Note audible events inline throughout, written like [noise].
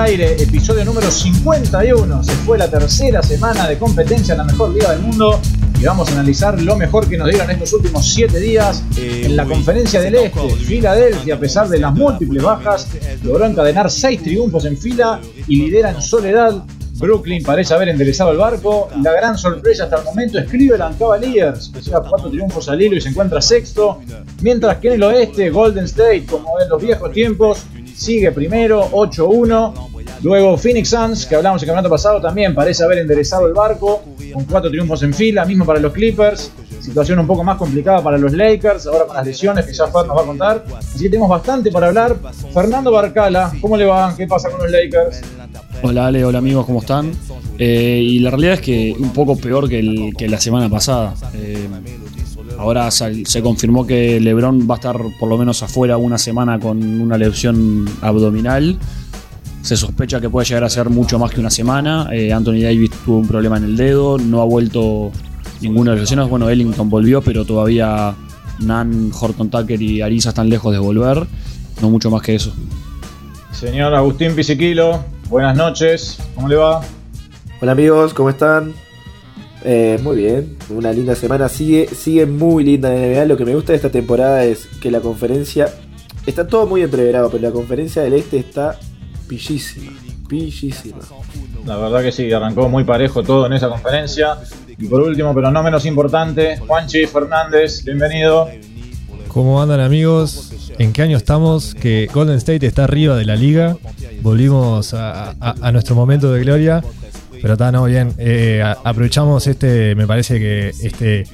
aire, episodio número 51. Se fue la tercera semana de competencia en la mejor liga del mundo y vamos a analizar lo mejor que nos dieron estos últimos 7 días en la conferencia del Este. Filadelfia, a pesar de las múltiples bajas, logró encadenar 6 triunfos en fila y lidera en soledad. Brooklyn parece haber enderezado el barco. La gran sorpresa hasta el momento es Cleveland Cavaliers, que lleva 4 triunfos al hilo y se encuentra sexto. Mientras que en el oeste, Golden State, como en los viejos tiempos, sigue primero, 8-1. Luego Phoenix Suns, que hablamos el campeonato pasado, también parece haber enderezado el barco, con cuatro triunfos en fila, mismo para los Clippers. Situación un poco más complicada para los Lakers, ahora con las lesiones que ya Fer nos va a contar. Así que tenemos bastante para hablar. Fernando Barcala, ¿cómo le va? ¿Qué pasa con los Lakers? Hola Ale, hola amigos, ¿cómo están? Eh, y la realidad es que un poco peor que, la semana pasada. Eh, ahora sal- se confirmó que LeBron va a estar por lo menos afuera una semana con una lesión abdominal. Se sospecha que puede llegar a ser mucho más que una semana. Eh, Anthony Davis tuvo un problema en el dedo, no ha vuelto ninguna de las lesiones. Bueno, Ellington volvió, pero todavía Nan, Horton Tucker y Ariza están lejos de volver. No mucho más que eso. Señor Agustín Pisiquilo, buenas noches, ¿cómo le va? Hola amigos, ¿cómo están? Eh, muy bien, una linda semana. Sigue, sigue muy linda NBA. Lo que me gusta de esta temporada es que la conferencia. Está todo muy entreverado, pero la conferencia del este está pillísima. Pillísima. La verdad que sí, arrancó muy parejo todo en esa conferencia. Y por último, pero no menos importante, Juanchi Fernández, bienvenido. ¿Cómo andan amigos? ¿En qué año estamos? Que Golden State está arriba de la liga. Volvimos a, a- a nuestro momento de gloria. Pero está, no, bien. Eh, aprovechamos este, me parece que este...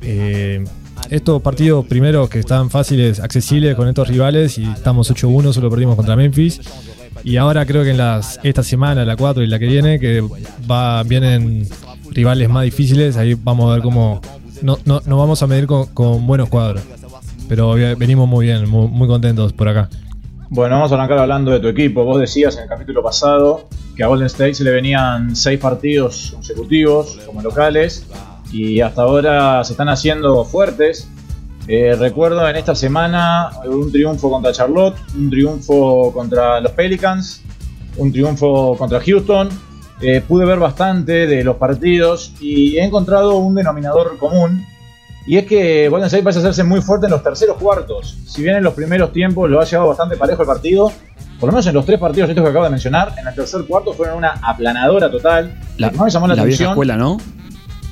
eh, estos partidos primeros que están fáciles, accesibles con estos rivales y estamos 8-1, solo perdimos contra Memphis. Y ahora creo que en las esta semana, la 4 y la que viene, que va, vienen rivales más difíciles, ahí vamos a ver cómo... No, no, nos vamos a medir con, buenos cuadros. Pero venimos muy bien, muy, muy contentos por acá. Bueno, vamos a arrancar hablando de tu equipo. Vos decías en el capítulo pasado que a Golden State se le venían seis partidos consecutivos como locales y hasta ahora se están haciendo fuertes. Eh, recuerdo en esta semana un triunfo contra Charlotte, un triunfo contra los Pelicans, un triunfo contra Houston. Eh, pude ver bastante de los partidos y he encontrado un denominador común y es que Golden State parece hacerse muy fuerte en los terceros cuartos. Si bien en los primeros tiempos lo ha llevado bastante parejo el partido, por lo menos en los tres partidos estos que acabo de mencionar, en el tercer cuarto fueron una aplanadora total. La, me llamó la, la vieja escuela, ¿no?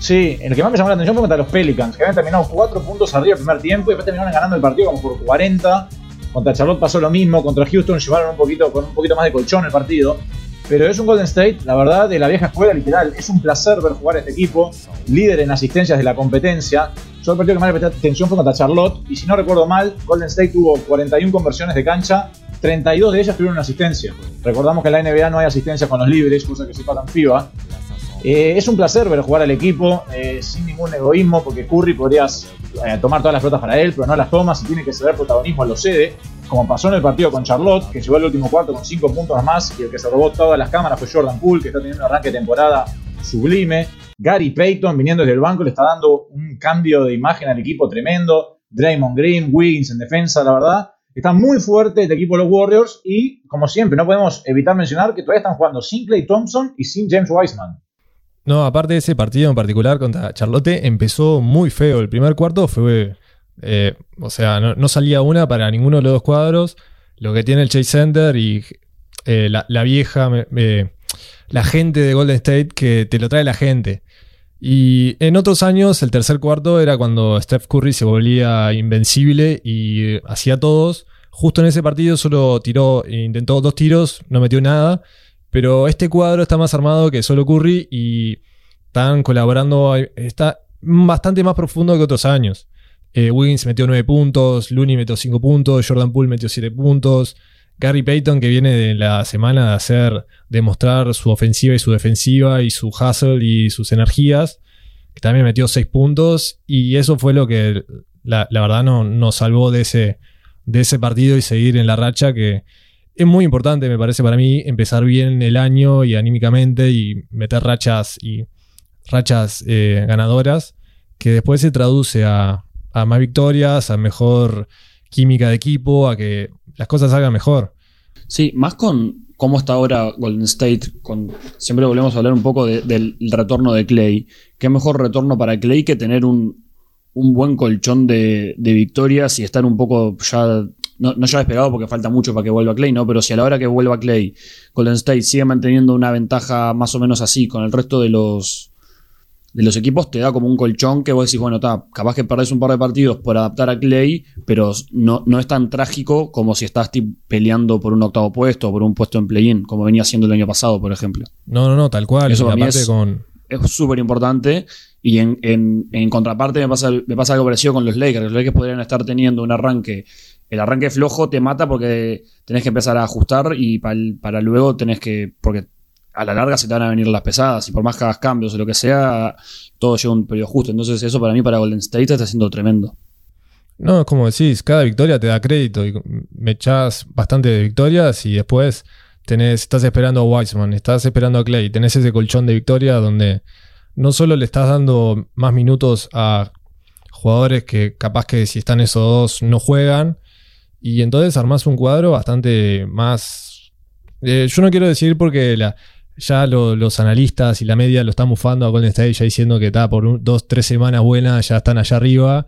Sí, el que más me llamó la atención fue contra los Pelicans, que habían terminado cuatro puntos arriba el primer tiempo y después terminaron ganando el partido como por 40. Contra Charlotte pasó lo mismo, contra Houston llevaron un poquito con un poquito más de colchón el partido. Pero es un Golden State, la verdad, de la vieja escuela literal. Es un placer ver jugar a este equipo, líder en asistencias de la competencia. Yo el partido que más le presté atención fue contra Charlotte, y si no recuerdo mal, Golden State tuvo 41 conversiones de cancha, 32 de ellas tuvieron una asistencia. Recordamos que en la NBA no hay asistencia con los libres, cosa que se paga en FIBA. Eh, es un placer ver jugar al equipo eh, sin ningún egoísmo, porque Curry podrías eh, tomar todas las pelotas para él, pero no las toma. Si tiene que ceder protagonismo, lo cede. Como pasó en el partido con Charlotte, que llegó al último cuarto con 5 puntos más, y el que se robó todas las cámaras fue Jordan Poole, que está teniendo un arranque de temporada sublime. Gary Payton, viniendo desde el banco, le está dando un cambio de imagen al equipo tremendo. Draymond Green, Wiggins en defensa, la verdad. Está muy fuerte el equipo de los Warriors y, como siempre, no podemos evitar mencionar que todavía están jugando sin Clay Thompson y sin James Wiseman. No, aparte de ese partido en particular contra Charlotte, empezó muy feo. El primer cuarto fue. eh, o sea, no, salía una para ninguno de los dos cuadros. Lo que tiene el Chase Center y eh, la, vieja. la gente de Golden State que te lo trae la gente. Y en otros años, el tercer cuarto era cuando Steph Curry se volvía invencible y hacía todos. Justo en ese partido solo tiró, intentó dos tiros, no metió nada. Pero este cuadro está más armado que solo Curry y están colaborando. Está bastante más profundo que otros años. Eh, Wiggins metió 9 puntos, Looney metió 5 puntos, Jordan Poole metió 7 puntos. Gary Payton, que viene de la semana de hacer, demostrar su ofensiva y su defensiva y su hustle y sus energías, que también metió 6 puntos. Y eso fue lo que la, verdad no- nos salvó de ese, de ese partido y seguir en la racha que es muy importante, me parece para mí, empezar bien el año y anímicamente y meter rachas y rachas eh, ganadoras que después se traduce a, más victorias, a mejor química de equipo, a que las cosas salgan mejor. Sí, más con cómo está ahora Golden State. Con, siempre volvemos a hablar un poco de- del retorno de Clay. Qué mejor retorno para Clay que tener un, un buen colchón de, de victorias y estar un poco ya. No, no ya despegado porque falta mucho para que vuelva Clay, ¿no? Pero si a la hora que vuelva Clay, Golden State sigue manteniendo una ventaja más o menos así con el resto de los de los equipos, te da como un colchón que vos decís, bueno, está, capaz que perdés un par de partidos por adaptar a Clay, pero no, no es tan trágico como si estás peleando por un octavo puesto o por un puesto en play-in, como venía siendo el año pasado, por ejemplo. No, no, no, tal cual. Eso para mí aparte es- con. Es súper importante. Y en, en- en contraparte me pasa, me pasa algo parecido con los Lakers. Los Lakers podrían estar teniendo un arranque. El arranque flojo te mata porque tenés que empezar a ajustar y pal- para luego tenés que. Porque a la larga se te van a venir las pesadas y por más que hagas cambios o lo que sea, todo llega a un periodo justo. Entonces, eso para mí, para Golden State, está siendo tremendo. No, es como decís, cada victoria te da crédito y me echás bastante de victorias y después tenés, estás esperando a Wiseman, estás esperando a Clay, tenés ese colchón de victoria donde no solo le estás dando más minutos a jugadores que capaz que si están esos dos no juegan y entonces armás un cuadro bastante más... eh, yo no quiero decir porque la, ya lo- los analistas y la media lo están bufando a Golden State ya diciendo que está por un- dos, tres semanas buenas ya están allá arriba.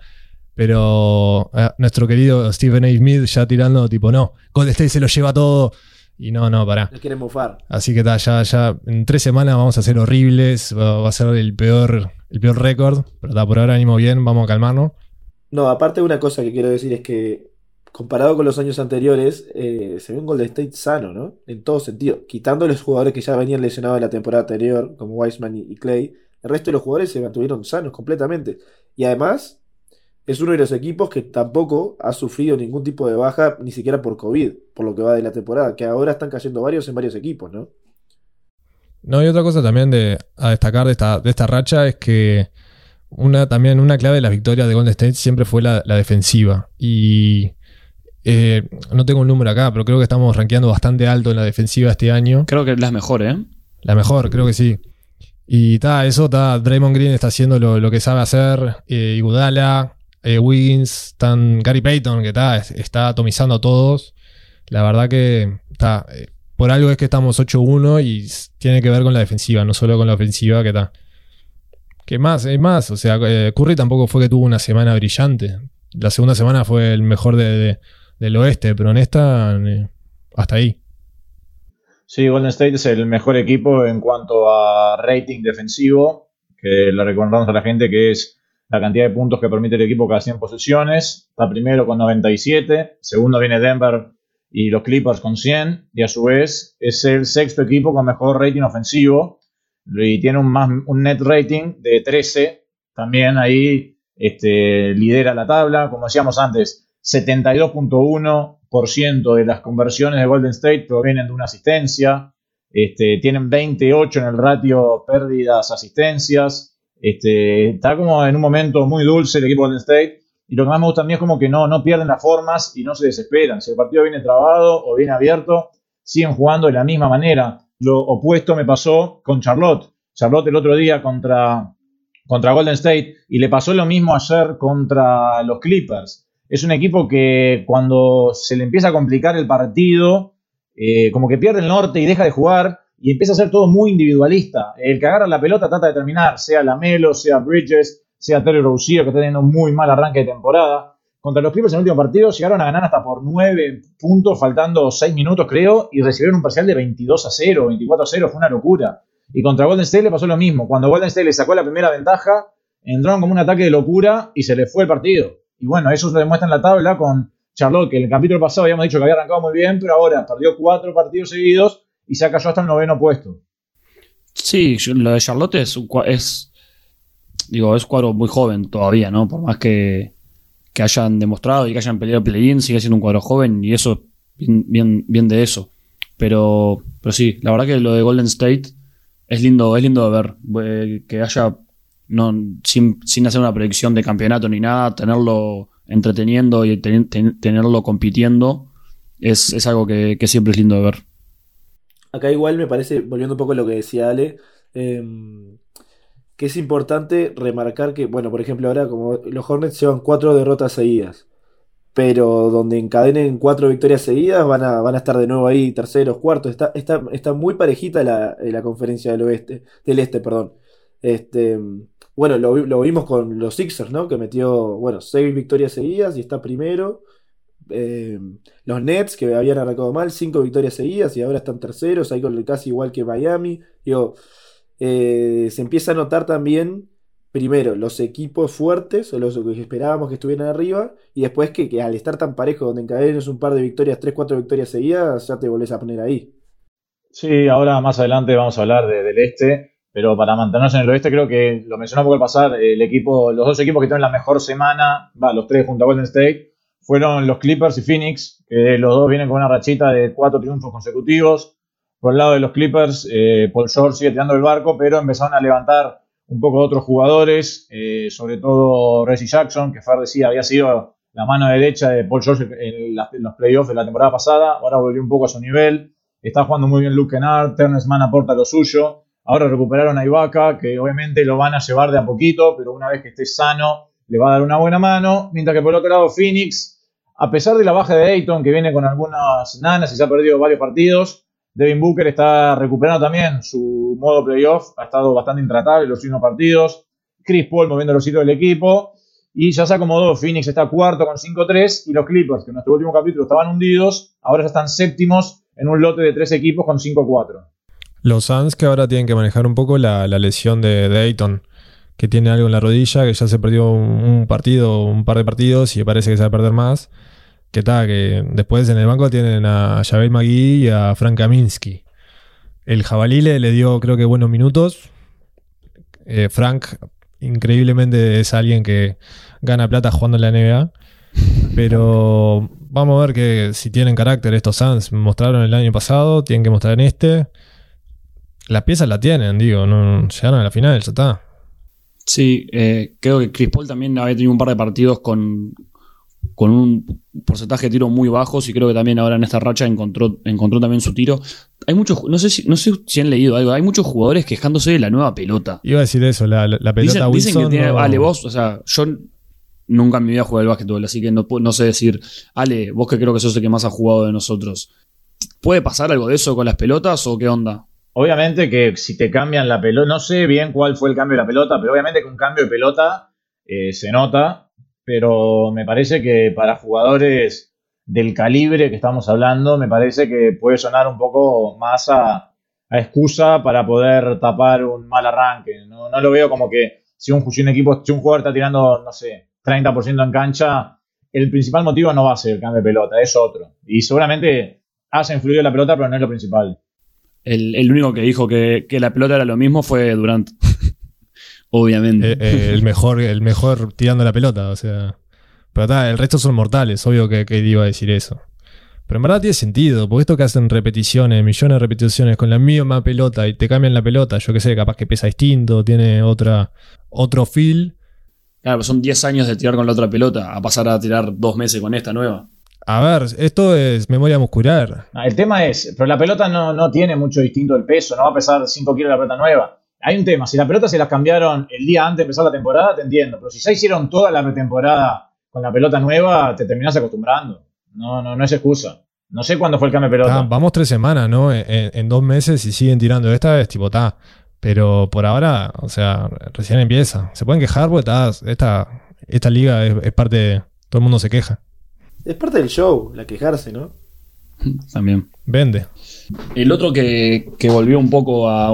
Pero eh, nuestro querido Stephen A. Smith ya tirando, tipo, no, Golden State se lo lleva todo. Y no, no, pará. Les quieren mofar. Así que ta, ya, ya en tres semanas vamos a ser horribles. Va, va a ser el peor, el peor récord. Pero ta, por ahora ánimo bien, vamos a calmarnos. No, aparte una cosa que quiero decir es que comparado con los años anteriores, eh, se ve un Golden State sano, ¿no? En todo sentido. Quitando los jugadores que ya venían lesionados la temporada anterior, como Wiseman y, y Clay, el resto de los jugadores se mantuvieron sanos completamente. Y además, es uno de los equipos que tampoco ha sufrido ningún tipo de baja, ni siquiera por COVID, por lo que va de la temporada, que ahora están cayendo varios en varios equipos, ¿no? No, y otra cosa también de, a destacar de esta, de esta racha es que una, también una clave de las victorias de Golden State siempre fue la, la defensiva. Y eh, no tengo un número acá, pero creo que estamos rankeando bastante alto en la defensiva este año. Creo que es la mejor, ¿eh? La mejor, creo que sí. Y ta, eso está, Draymond Green está haciendo lo, lo que sabe hacer, eh, Iguodala, eh, Wiggins, están Gary Payton, que está, está atomizando a todos. La verdad que está, eh, por algo es que estamos 8-1 y tiene que ver con la defensiva, no solo con la ofensiva que está. ¿Qué más? Hay más, o sea, eh, Curry tampoco fue que tuvo una semana brillante. La segunda semana fue el mejor de- de- del oeste, pero en esta, eh, hasta ahí. Sí, Golden State es el mejor equipo en cuanto a rating defensivo, que le recordamos a la gente que es la cantidad de puntos que permite el equipo cada 100 posiciones. Está primero con 97, segundo viene Denver y los Clippers con 100, y a su vez es el sexto equipo con mejor rating ofensivo y tiene un, más, un net rating de 13. También ahí este, lidera la tabla, como decíamos antes, 72.1% de las conversiones de Golden State provienen de una asistencia. Este, tienen 28 en el ratio pérdidas-asistencias. Este, está como en un momento muy dulce el equipo de Golden State. Y lo que más me gusta a es como que no, no pierden las formas y no se desesperan. Si el partido viene trabado o viene abierto, siguen jugando de la misma manera. Lo opuesto me pasó con Charlotte. Charlotte el otro día contra, contra Golden State y le pasó lo mismo ayer contra los Clippers. Es un equipo que cuando se le empieza a complicar el partido, eh, como que pierde el norte y deja de jugar y empieza a ser todo muy individualista. El que agarra la pelota trata de terminar, sea Lamelo, sea Bridges, sea Terry Rozier, que está teniendo un muy mal arranque de temporada. Contra los Clippers en el último partido llegaron a ganar hasta por 9 puntos, faltando 6 minutos creo, y recibieron un parcial de 22 a 0, 24 a 0, fue una locura. Y contra Golden State le pasó lo mismo. Cuando Golden State le sacó la primera ventaja, entraron como un ataque de locura y se le fue el partido. Y bueno, eso se demuestra en la tabla con Charlotte, que en el capítulo pasado habíamos dicho que había arrancado muy bien, pero ahora perdió cuatro partidos seguidos y se cayó hasta el noveno puesto. Sí, lo de Charlotte es, es digo, es cuadro muy joven todavía, ¿no? Por más que, que hayan demostrado y que hayan peleado play-in, sigue siendo un cuadro joven y eso, bien, bien, bien de eso. Pero, pero sí, la verdad que lo de Golden State es lindo, es lindo de ver. eh, Que haya, sin, sin hacer una predicción de campeonato ni nada, tenerlo entreteniendo y ten- ten- tenerlo compitiendo es, es algo que, que siempre es lindo de ver. Acá igual me parece, volviendo un poco a lo que decía Ale, em, que es importante remarcar que, bueno, por ejemplo, ahora como los Hornets llevan cuatro derrotas seguidas. pero donde encadenen cuatro victorias seguidas van a, van a estar de nuevo ahí, terceros, cuartos. Está, está, está muy parejita la, la conferencia del oeste, del este, perdón. Este, bueno, lo, vimos con los Sixers, ¿no? Que metió, bueno, seis victorias seguidas y está primero. Eh, los Nets, que habían arrancado mal, cinco victorias seguidas y ahora están terceros, ahí con casi igual que Miami. Digo, eh, se empieza a notar también primero los equipos fuertes o los que esperábamos que estuvieran arriba y después que, que al estar tan parejo donde encadenes un par de victorias, tres, cuatro victorias seguidas, ya te volvés a poner ahí. Sí, ahora más adelante vamos a hablar de, del este, pero para mantenernos en el oeste creo que lo poco al pasar, el equipo, los dos equipos que tienen la mejor semana, va, los tres junto a Golden State, fueron los Clippers y Phoenix, que los dos vienen con una rachita de cuatro triunfos consecutivos. Por el lado de los Clippers, eh, Paul George sigue tirando el barco, pero empezaron a levantar un poco otros jugadores, eh, sobre todo Reggie Jackson, que Fer decía había sido la mano derecha de Paul George en, los playoffs de la temporada pasada, ahora volvió un poco a su nivel, está jugando muy bien Luke Kennard, Ternes Mann aporta lo suyo, ahora recuperaron a Ibaka, que obviamente lo van a llevar de a poquito, pero una vez que esté sano le va a dar una buena mano, mientras que por otro lado Phoenix, a pesar de la baja de Dayton, que viene con algunas nanas y se ha perdido varios partidos, Devin Booker está recuperando también su modo playoff, ha estado bastante intratable los últimos partidos. Chris Paul moviendo los hilos del equipo. Y ya se acomodó, Phoenix está cuarto con 5-3 y los Clippers, que en nuestro último capítulo estaban hundidos, ahora ya están séptimos en un lote de tres equipos con 5-4. Los Suns que ahora tienen que manejar un poco la, lesión de Dayton, que tiene algo en la rodilla, que ya se perdió un, partido, un par de partidos y parece que se va a perder más. Que tal, que después en el banco tienen a Javel Magui y a Frank Kaminsky. El jabalí le, dio, creo que, buenos minutos. Eh, Frank, increíblemente, es alguien que gana plata jugando en la NBA. [laughs] Pero vamos a ver que si tienen carácter estos Suns. Mostraron el año pasado, tienen que mostrar en este. Las piezas la tienen, digo, no llegaron a la final, ya está. Sí, eh, creo que Chris Paul también había tenido un par de partidos con, con un porcentaje de tiro muy bajos y creo que también ahora en esta racha encontró, encontró también su tiro. Hay muchos, no sé si, no sé si han leído algo, hay muchos jugadores quejándose de la nueva pelota. Iba a decir eso, la, pelota dicen, que tiene, Ale, vos, o sea, yo nunca en mi vida jugué al básquetbol, así que no, no sé decir, Ale, vos que creo que sos el que más ha jugado de nosotros. ¿Puede pasar algo de eso con las pelotas o qué onda? Obviamente que si te cambian la pelota, no sé bien cuál fue el cambio de la pelota, pero obviamente que un cambio de pelota eh, se nota pero me parece que para jugadores del calibre que estamos hablando, me parece que puede sonar un poco más a, excusa para poder tapar un mal arranque. No, lo veo como que si un, equipo, si un jugador está tirando, no sé, 30% en cancha, el principal motivo no va a ser el cambio de pelota, es otro. Y seguramente hace influido la pelota, pero no es lo principal. El, único que dijo que, que, la pelota era lo mismo fue Durant. [laughs] Obviamente. Eh, eh, el, mejor, el mejor tirando la pelota, o sea. Pero está, el resto son mortales, obvio que, que iba a decir eso. Pero en verdad tiene sentido, porque esto que hacen repeticiones, millones de repeticiones con la misma pelota y te cambian la pelota, yo que sé, capaz que pesa distinto, tiene otra, otro feel. Claro, son 10 años de tirar con la otra pelota, a pasar a tirar dos meses con esta nueva. A ver, esto es memoria muscular. el tema es, pero la pelota no, no tiene mucho distinto el peso, no va a pesar 5 kilos la pelota nueva hay un tema, si la pelota se las cambiaron el día antes de empezar la temporada, te entiendo, pero si ya hicieron toda la pretemporada con la pelota nueva, te terminas acostumbrando. No, no, no es excusa. No sé cuándo fue el cambio de pelota. Ah, vamos tres semanas, ¿no? En, dos meses y siguen tirando esta, es tipo, ta. Pero por ahora, o sea, recién empieza. Se pueden quejar porque esta, esta liga es, parte de. Todo el mundo se queja. Es parte del show, la quejarse, ¿no? También. Vende. El otro que, que volvió un poco a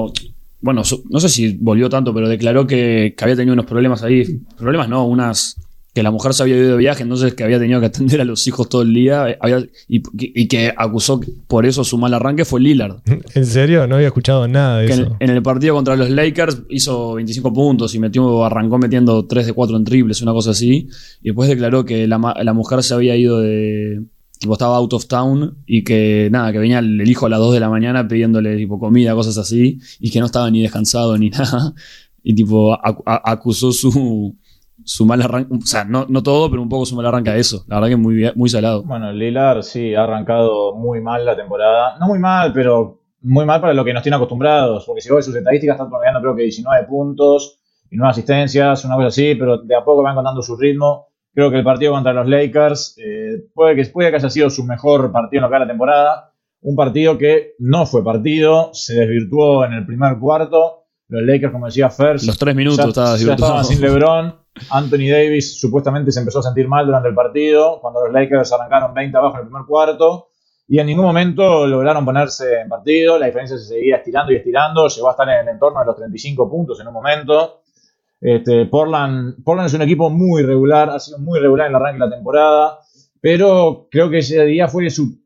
bueno, no sé si volvió tanto, pero declaró que, había tenido unos problemas ahí. Problemas no, unas. Que la mujer se había ido de viaje, entonces que había tenido que atender a los hijos todo el día. Eh, y, que acusó por eso su mal arranque fue Lillard. [laughs] ¿En serio? No había escuchado nada de eso. En, el partido contra los Lakers hizo 25 puntos y metió, arrancó metiendo 3 de 4 en triples, una cosa así. Y después declaró que la, la mujer se había ido de tipo estaba out of town y que nada, que venía el, hijo a las 2 de la mañana pidiéndole tipo comida, cosas así, y que no estaba ni descansado ni [laughs] nada. Y tipo acusó su, su mal arranque, o sea, no, no, todo, pero un poco su mal arranque a eso. La verdad que muy, muy salado. Bueno, Lilar sí ha arrancado muy mal la temporada. No muy mal, pero muy mal para lo que nos tiene acostumbrados. Porque si vos ves sus estadísticas, están promediando creo que 19 puntos y 9 asistencias, una cosa así, pero de a poco van contando su ritmo Creo que el partido contra los Lakers eh, puede, que, puede que haya sido su mejor partido en lo que la temporada. Un partido que no fue partido, se desvirtuó en el primer cuarto. Los Lakers, como decía First, Los tres minutos ya, estaba ya estaban sin LeBron. Anthony Davis supuestamente se empezó a sentir mal durante el partido, cuando los Lakers arrancaron 20 abajo en el primer cuarto. Y en ningún momento lograron ponerse en partido. La diferencia se seguía estirando y estirando. Llegó a estar en el entorno de los 35 puntos en un momento. Este, Portland, Portland es un equipo muy regular, ha sido muy regular en el arranque de la temporada. Pero creo que ese día fue su,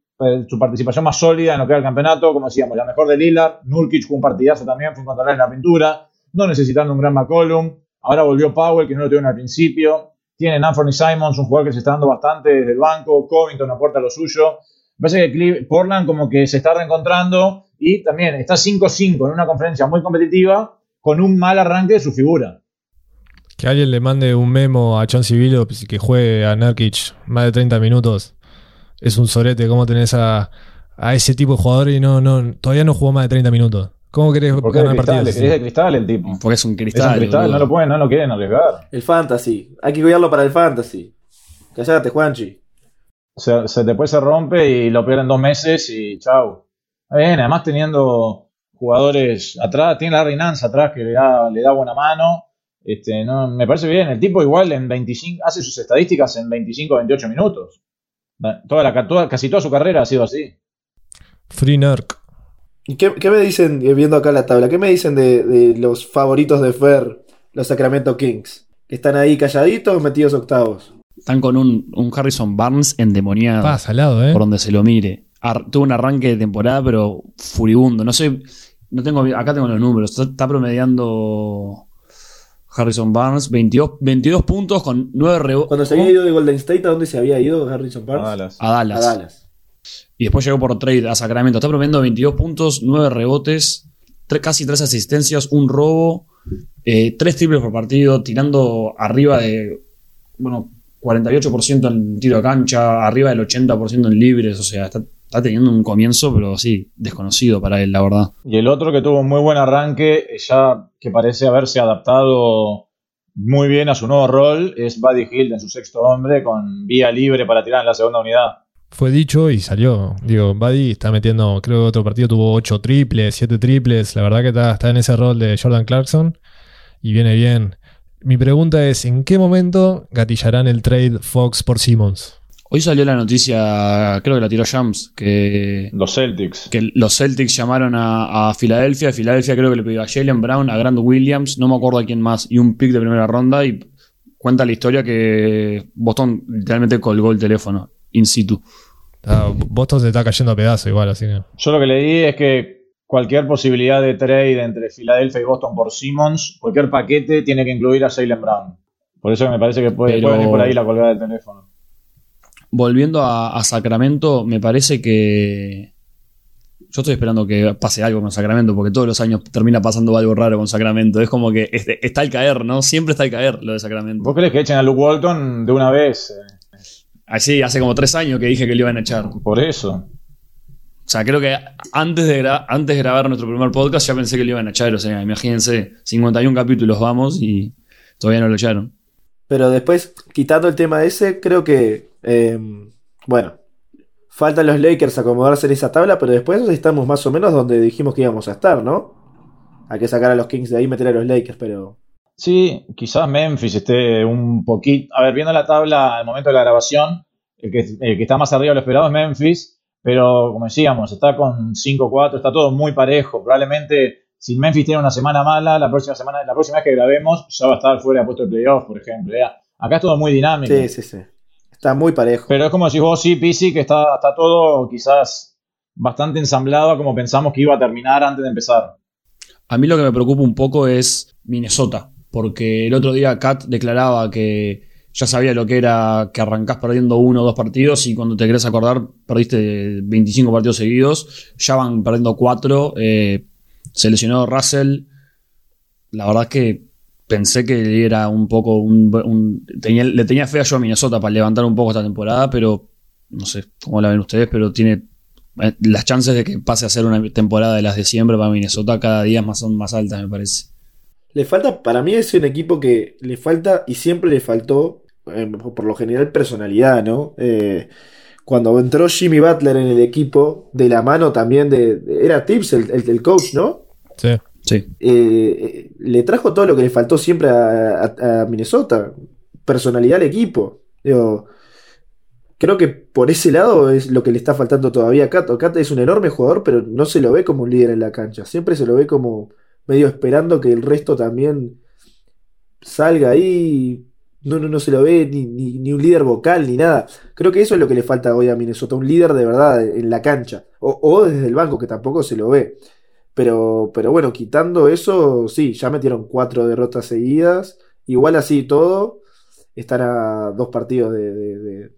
su participación más sólida en lo que era el campeonato. Como decíamos, la mejor de Lillard. Nurkic fue un partidazo también, fue incontrolable en la pintura. No necesitando un gran McCollum. Ahora volvió Powell, que no lo tuvieron al principio. Tienen Anthony Simons, un jugador que se está dando bastante desde el banco. Covington aporta lo suyo. Parece que Portland como que se está reencontrando y también está 5-5 en una conferencia muy competitiva con un mal arranque de su figura. Que alguien le mande un memo a John Civilo que juegue a Nurkic más de 30 minutos. Es un sorete cómo tenés a, a ese tipo de jugador y no, no, todavía no jugó más de 30 minutos. ¿Cómo querés Porque es ganar partidos? es de cristal el tipo. Porque es un Es cristal. un cristal, no lo pueden, no lo quieren arriesgar. El fantasy. Hay que cuidarlo para el fantasy. Callate, Juanchi. Se, se- después se rompe y lo pierden dos meses y chau. Está Bien, además teniendo jugadores atrás, tiene Larry Nance atrás que le da, le da buena mano. Este, no, me parece bien, el tipo igual en 25, hace sus estadísticas en 25 28 minutos. Toda la, toda- casi toda su carrera ha sido así. Free Nurk. ¿Y qué, qué me dicen, eh, viendo acá la tabla, qué me dicen de, de los favoritos de Fer, los Sacramento Kings? Que están ahí calladitos, metidos octavos. Están con un, un Harrison Barnes endemoniado. Pa, salado, ¿eh? por donde se lo mire. Ar- tuvo un arranque de temporada, pero furibundo. No sé, no tengo, acá tengo los números. Está, está promediando Harrison Barnes 22, 22 puntos con 9 rebotes. Cuando se había ido de Golden State, ¿a dónde se había ido Harrison Barnes? Dallas. A Dallas. A Dallas. Y después llegó por trade a Sacramento. Está promediando 22 puntos, 9 rebotes, tre- casi 3 asistencias, un robo, 3 triples por partido, tirando arriba de, bueno, 48% en tiro de cancha, arriba del 80% en libres. O sea, está, está teniendo un comienzo, pero sí, desconocido para él, la verdad. Y el otro que tuvo un muy buen arranque, ya que parece haberse adaptado muy bien a su nuevo rol, es Buddy Hill en su sexto hombre, con vía libre para tirar en la segunda unidad. Fue dicho y salió. Digo, Buddy está metiendo, creo que otro partido tuvo 8 triples, 7 triples. La verdad que está, está en ese rol de Jordan Clarkson y viene bien. Mi pregunta es, ¿en qué momento gatillarán el trade Fox por Simmons? Hoy salió la noticia, creo que la tiró Shams, que, Los Celtics. que los Celtics llamaron a, a Filadelfia. Filadelfia creo que le pidió a Jalen Brown, a Grant Williams, no me acuerdo a quién más, y un pick de primera ronda. Y cuenta la historia que Boston literalmente colgó el teléfono in situ. Ah, Boston se está cayendo a pedazos igual, así que... Yo lo que leí es que cualquier posibilidad de trade entre Filadelfia y Boston por Simmons, cualquier paquete tiene que incluir a Jalen Brown. Por eso me parece que puede, Pero- puede venir por ahí la colgada del teléfono. Volviendo a, a Sacramento, me parece que. Yo estoy esperando que pase algo con Sacramento, porque todos los años termina pasando algo raro con Sacramento. Es como que este- está al caer, ¿no? Siempre está al caer lo de Sacramento. ¿Vos crees que echen a Luke Walton de una vez? Así, hace como tres años que dije que le iban a echar. O Por eso. sea, creo que antes de, gra- antes de grabar nuestro primer podcast ya pensé que le iban a echar. O sea, imagínense, 51 capítulos vamos y todavía no lo echaron. Pero después, quitando el tema ese, creo que. Eh, bueno, faltan los Lakers acomodarse en esa tabla, pero después estamos más o menos donde dijimos que íbamos a estar, ¿no? Hay que sacar a los Kings de ahí y meter a los Lakers, pero. Sí, quizás Memphis esté un poquito. A ver, viendo la tabla al momento de la grabación, el que, el que está más arriba de lo esperado es Memphis, pero como decíamos, está con 5-4, está todo muy parejo. Probablemente, si Memphis tiene una semana mala, la próxima semana, la próxima vez que grabemos, ya va a estar fuera de puesto de playoff, por ejemplo. Acá es todo muy dinámico. Sí, sí, sí. Está muy parejo. Pero es como decís vos, sí, Pisi, que está, está todo quizás bastante ensamblado como pensamos que iba a terminar antes de empezar. A mí lo que me preocupa un poco es Minnesota, porque el otro día Kat declaraba que ya sabía lo que era que arrancás perdiendo uno o dos partidos y cuando te querés acordar perdiste 25 partidos seguidos, ya van perdiendo cuatro, eh, se lesionó Russell, la verdad es que pensé que era un poco un, un- tenía- le tenía fe a yo a Minnesota para levantar un poco esta temporada, pero no sé cómo la ven ustedes, pero tiene eh, las chances de que pase a ser una temporada de las de siempre para Minnesota cada día más, son más altas, me parece. Le falta, para mí es un equipo que le falta y siempre le faltó eh, por lo general personalidad, ¿no? Eh, cuando entró Jimmy Butler en el equipo, de la mano también de. era Tips el, el, coach, ¿no? Sí. Sí. Eh, le trajo todo lo que le faltó siempre a, Minnesota. Personalidad al equipo. Creo que por ese lado es lo que le está faltando todavía a Kat. Kat es un enorme jugador, pero no se lo ve como un líder en la cancha. Siempre se lo ve como medio esperando que el resto también salga ahí. No, no, no se lo ve ni, ni, un líder vocal ni nada. Creo que eso es lo que le falta hoy a Minnesota, un líder de verdad en la cancha. O, desde el banco, que tampoco se lo ve. Pero, pero bueno, quitando eso, sí, ya metieron cuatro derrotas seguidas. Igual así todo, están a dos partidos de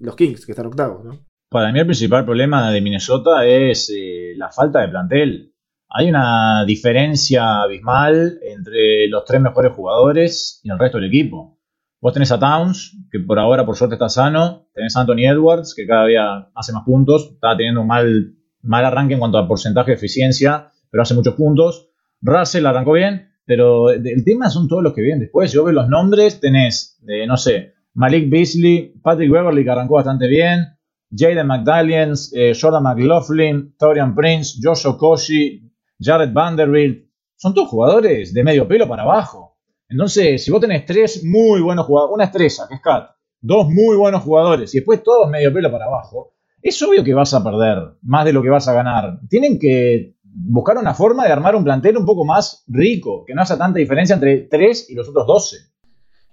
los Kings, que están octavos, ¿no? Para mí el principal problema de Minnesota es eh, la falta de plantel. Hay una diferencia abismal entre los tres mejores jugadores y el resto del equipo. Vos tenés a Towns, que por ahora por suerte está sano. Tenés a Anthony Edwards, que cada día hace más puntos. Está teniendo un mal, mal arranque en cuanto a porcentaje de eficiencia, pero hace muchos puntos. Russell arrancó bien, pero el tema son todos los que vienen después. Vos ves los nombres, tenés, eh, no sé, Malik Beasley, Patrick Beverly que arrancó bastante bien, Jaden McDallions, eh, Jordan McLaughlin, Torian Prince, Josh Okoshi, Jared Vanderbilt, son todos jugadores de medio pelo para abajo. Entonces, si vos tenés tres muy buenos jugadores, una estrella, que es Kat, dos muy buenos jugadores y después todos medio pelo para abajo, es obvio que vas a perder más de lo que vas a ganar. Tienen que buscar una forma de armar un plantel un poco más rico, que no haga tanta diferencia entre tres y los otros doce.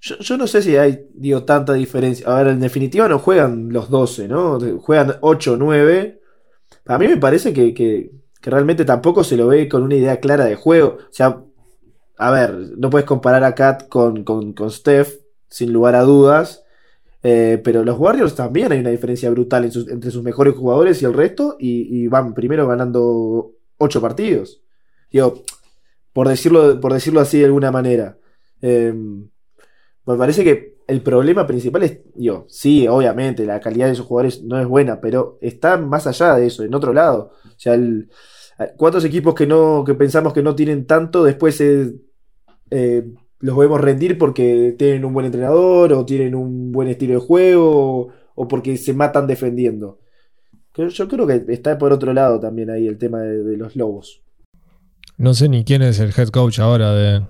Yo, no sé si hay, digo, tanta diferencia. A ver, en definitiva no juegan los 12, ¿no? Juegan 8 o 9. A mí me parece que, que, realmente tampoco se lo ve con una idea clara de juego. O sea, a ver, no puedes comparar a Kat con, con, Steph, sin lugar a dudas. Eh, pero los Warriors también hay una diferencia brutal entre sus mejores jugadores y el resto. Y, van primero ganando 8 partidos. Digo, por decirlo, por decirlo así de alguna manera. Eh, me parece que el problema principal es, yo, sí, obviamente, la calidad de esos jugadores no es buena, pero está más allá de eso, en otro lado. O sea, ¿cuántos equipos que no, que pensamos que no tienen tanto, después eh, los vemos rendir porque tienen un buen entrenador, o tienen un buen estilo de juego, o, porque se matan defendiendo? Yo creo que está por otro lado también ahí el tema de los lobos. No sé ni quién es el head coach ahora de,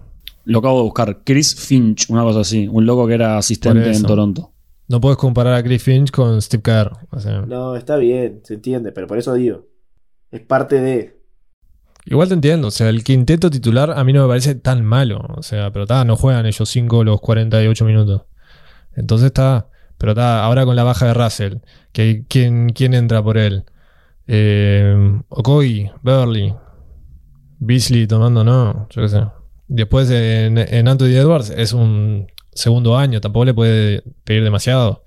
lo acabo de buscar. Chris Finch, una cosa así. Un loco que era asistente en Toronto. No puedes comparar a Chris Finch con Steve Kerr. No, está bien, se entiende, pero por eso digo. Es parte de. Igual te entiendo, o sea, el quinteto titular a mí no me parece tan malo. O sea, pero está, no juegan ellos 5 los 48 minutos. Entonces está. Pero está, ahora con la baja de Russell, que ¿quién, quién entra por él? Eh, Okoy, Beverly, Beasley tomando, no, yo qué sé. Después en, Anthony Edwards es un segundo año, tampoco le puede pedir demasiado.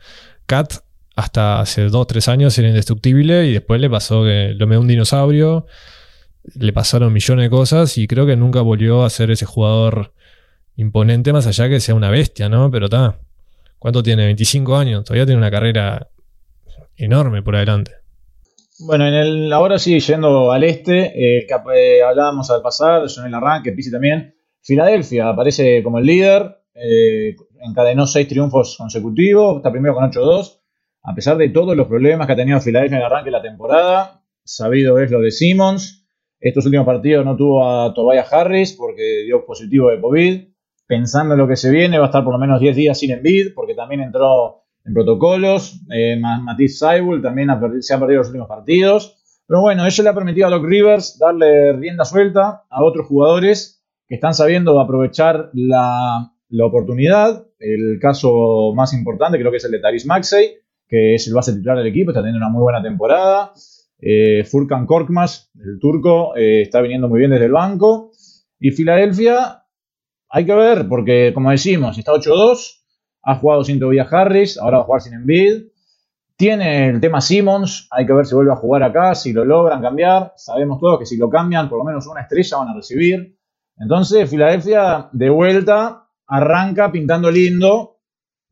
Cat hasta hace 2-3 años era indestructible y después le pasó que lo me un dinosaurio, le pasaron millones de cosas y creo que nunca volvió a ser ese jugador imponente más allá que sea una bestia, ¿no? Pero está. ¿Cuánto tiene? 25 años, todavía tiene una carrera enorme por adelante. Bueno, en el, ahora sí, yendo al este, eh, eh, hablábamos al pasar, yo en el arranque, Pisi también, Filadelfia aparece como el líder, eh, encadenó seis triunfos consecutivos, está primero con 8-2, a pesar de todos los problemas que ha tenido Filadelfia en el arranque de la temporada, sabido es lo de Simmons, estos últimos partidos no tuvo a Tobias Harris porque dio positivo de COVID, pensando en lo que se viene va a estar por lo menos 10 días sin Envid porque también entró en protocolos, eh, Matisse Seibel también se ha perdido los últimos partidos, pero bueno, eso le ha permitido a Doc Rivers darle rienda suelta a otros jugadores que están sabiendo aprovechar la, oportunidad. El caso más importante creo que es el de Taris Maxey, que es el base titular del equipo, está teniendo una muy buena temporada. Eh, Furkan Korkmaz, el turco, eh, está viniendo muy bien desde el banco. Y Filadelfia, hay que ver, porque como decimos, está 8-2, ha jugado sin Tobias Harris, ahora va a jugar sin Embiid. Tiene el tema Simmons, hay que ver si vuelve a jugar acá, si lo logran cambiar. Sabemos todos que si lo cambian, por lo menos una estrella van a recibir. Entonces, Filadelfia de vuelta arranca pintando lindo.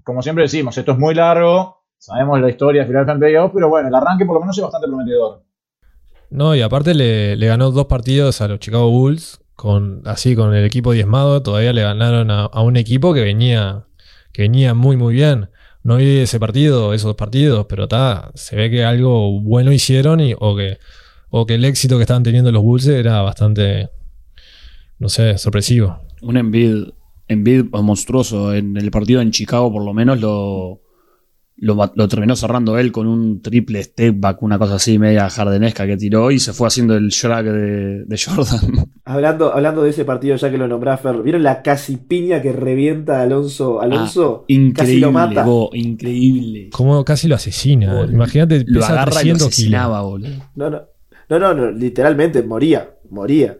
Como siempre decimos, esto es muy largo. Sabemos la historia de Filadelfia en playoffs, pero bueno, el arranque por lo menos es bastante prometedor. No, y aparte le, ganó dos partidos a los Chicago Bulls, con, así con el equipo diezmado. Todavía le ganaron a, un equipo que venía, que venía muy, muy bien. No vi ese partido, esos partidos, pero está, se ve que algo bueno hicieron y, o, que, o que el éxito que estaban teniendo los Bulls era bastante, no sé, sorpresivo. Un Embiid, Embiid monstruoso. En el partido en Chicago, por lo menos, lo, lo, terminó cerrando él con un triple step back, una cosa así media jardinesca que tiró y se fue haciendo el shrug de, de Jordan. [laughs] Hablando, hablando de ese partido, ya que lo nombrás, Fer, ¿vieron la casi piña que revienta a Alonso? Alonso casi Ah, increíble, lo mata. bo, increíble. Como casi lo asesina. Boludo. Imagínate, Lo agarra y lo 300 kilos. asesinaba, boludo. No, no, no, no, no, literalmente moría, moría.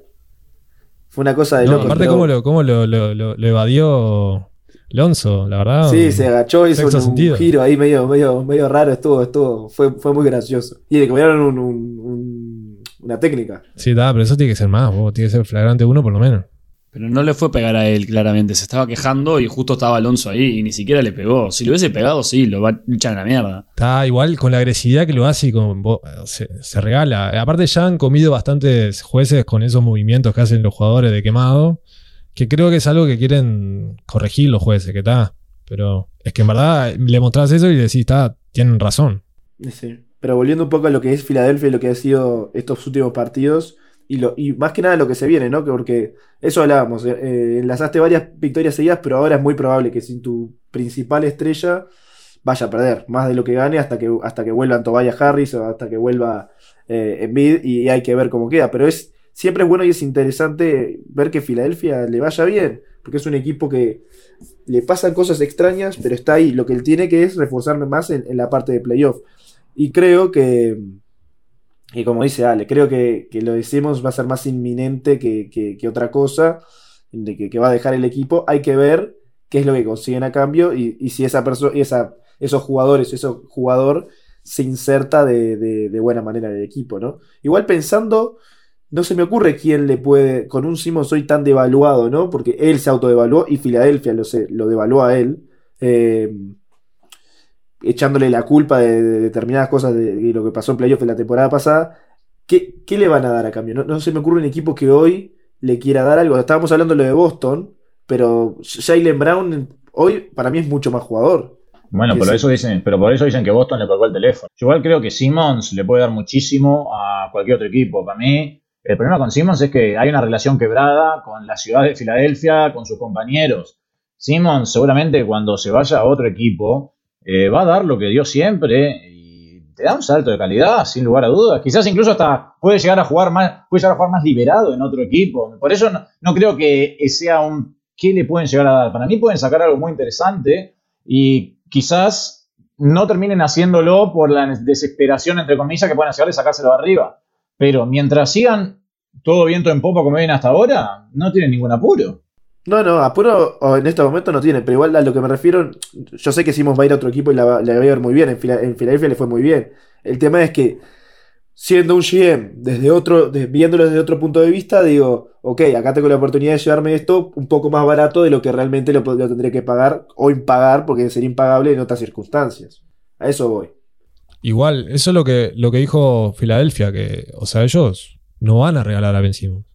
Fue una cosa de No, loco. aparte, pero- cómo, lo, cómo lo, lo- lo- lo evadió Alonso, la verdad. Sí, se agachó, hizo un, sentido. giro ahí medio, medio, medio raro, estuvo, estuvo, fue, fue muy gracioso. Y le comieron un, un- un- una técnica. Sí, está, pero eso tiene que ser más, vos, tiene que ser flagrante uno por lo menos. Pero no le fue a pegar a él, claramente. Se estaba quejando y justo estaba Alonso ahí y ni siquiera le pegó. Si lo hubiese pegado, sí, lo va a echar a la mierda. Está igual con la agresividad que lo hace y con, vos, se, se regala. Aparte ya han comido bastantes jueces con esos movimientos que hacen los jugadores de quemado, que creo que es algo que quieren corregir los jueces, que está. Pero es que en verdad le mostrás eso y le decís, está, tienen razón. Sí. Pero volviendo un poco a lo que es Filadelfia y lo que ha sido estos últimos partidos, y, lo, y más que nada lo que se viene, ¿no? Que porque eso hablábamos, eh, eh, enlazaste varias victorias seguidas, pero ahora es muy probable que sin tu principal estrella vaya a perder, más de lo que gane hasta que, hasta que vuelvan Tobias Harris o hasta que vuelva eh, Embiid, y hay que ver cómo queda. Pero es siempre es bueno y es interesante ver que Filadelfia le vaya bien, porque es un equipo que le pasan cosas extrañas, pero está ahí. Lo que él tiene que es reforzarme más en, la parte de playoff. Y creo que, y como dice Ale, creo que, que lo decimos va a ser más inminente que, que- otra cosa, de que, va a dejar el equipo. Hay que ver qué es lo que consiguen a cambio y, y si esa persona, esa, esos jugadores, ese jugador se inserta de, de- de buena manera en el equipo, ¿no? Igual pensando, no se me ocurre quién le puede, con un Simon soy tan devaluado, ¿no? Porque él se autodevaluó y Filadelfia lo, lo devaluó a él. eh, echándole la culpa de, de determinadas cosas de, de lo que pasó en playoff de la temporada pasada. ¿Qué, qué le van a dar a cambio? No, no se me ocurre un equipo que hoy le quiera dar algo. Estábamos hablando de lo de Boston, pero Jalen Brown hoy para mí es mucho más jugador. Bueno, por eso dicen, pero por eso dicen que Boston le colgó el teléfono. Yo igual creo que Simmons le puede dar muchísimo a cualquier otro equipo. Para mí, el problema con Simmons es que hay una relación quebrada con la ciudad de Filadelfia, con sus compañeros. Simmons seguramente cuando se vaya a otro equipo eh, va a dar lo que dio siempre y te da un salto de calidad, sin lugar a dudas. Quizás incluso hasta puede llegar a jugar más, puede llegar a jugar más liberado en otro equipo. Por eso no, no creo que sea un qué le pueden llegar a dar. Para mí pueden sacar algo muy interesante y quizás no terminen haciéndolo por la desesperación, entre comillas, que pueden hacer sacárselo arriba. Pero mientras sigan todo viento en popa como ven hasta ahora, no tienen ningún apuro. No, no, apuro en este momento no tiene, pero igual a lo que me refiero, yo sé que Simons va a ir a otro equipo y la, va- a ir muy bien, en, Fila- en Filadelfia le fue muy bien. El tema es que siendo un GM, desde otro, de- viéndolo desde otro punto de vista, digo, ok, acá tengo la oportunidad de llevarme esto un poco más barato de lo que realmente lo, lo tendré que pagar o impagar, porque sería impagable en otras circunstancias. A eso voy. Igual, eso es lo que, lo que dijo Filadelfia, que, o sea, ellos no van a regalar a Ben Simmons.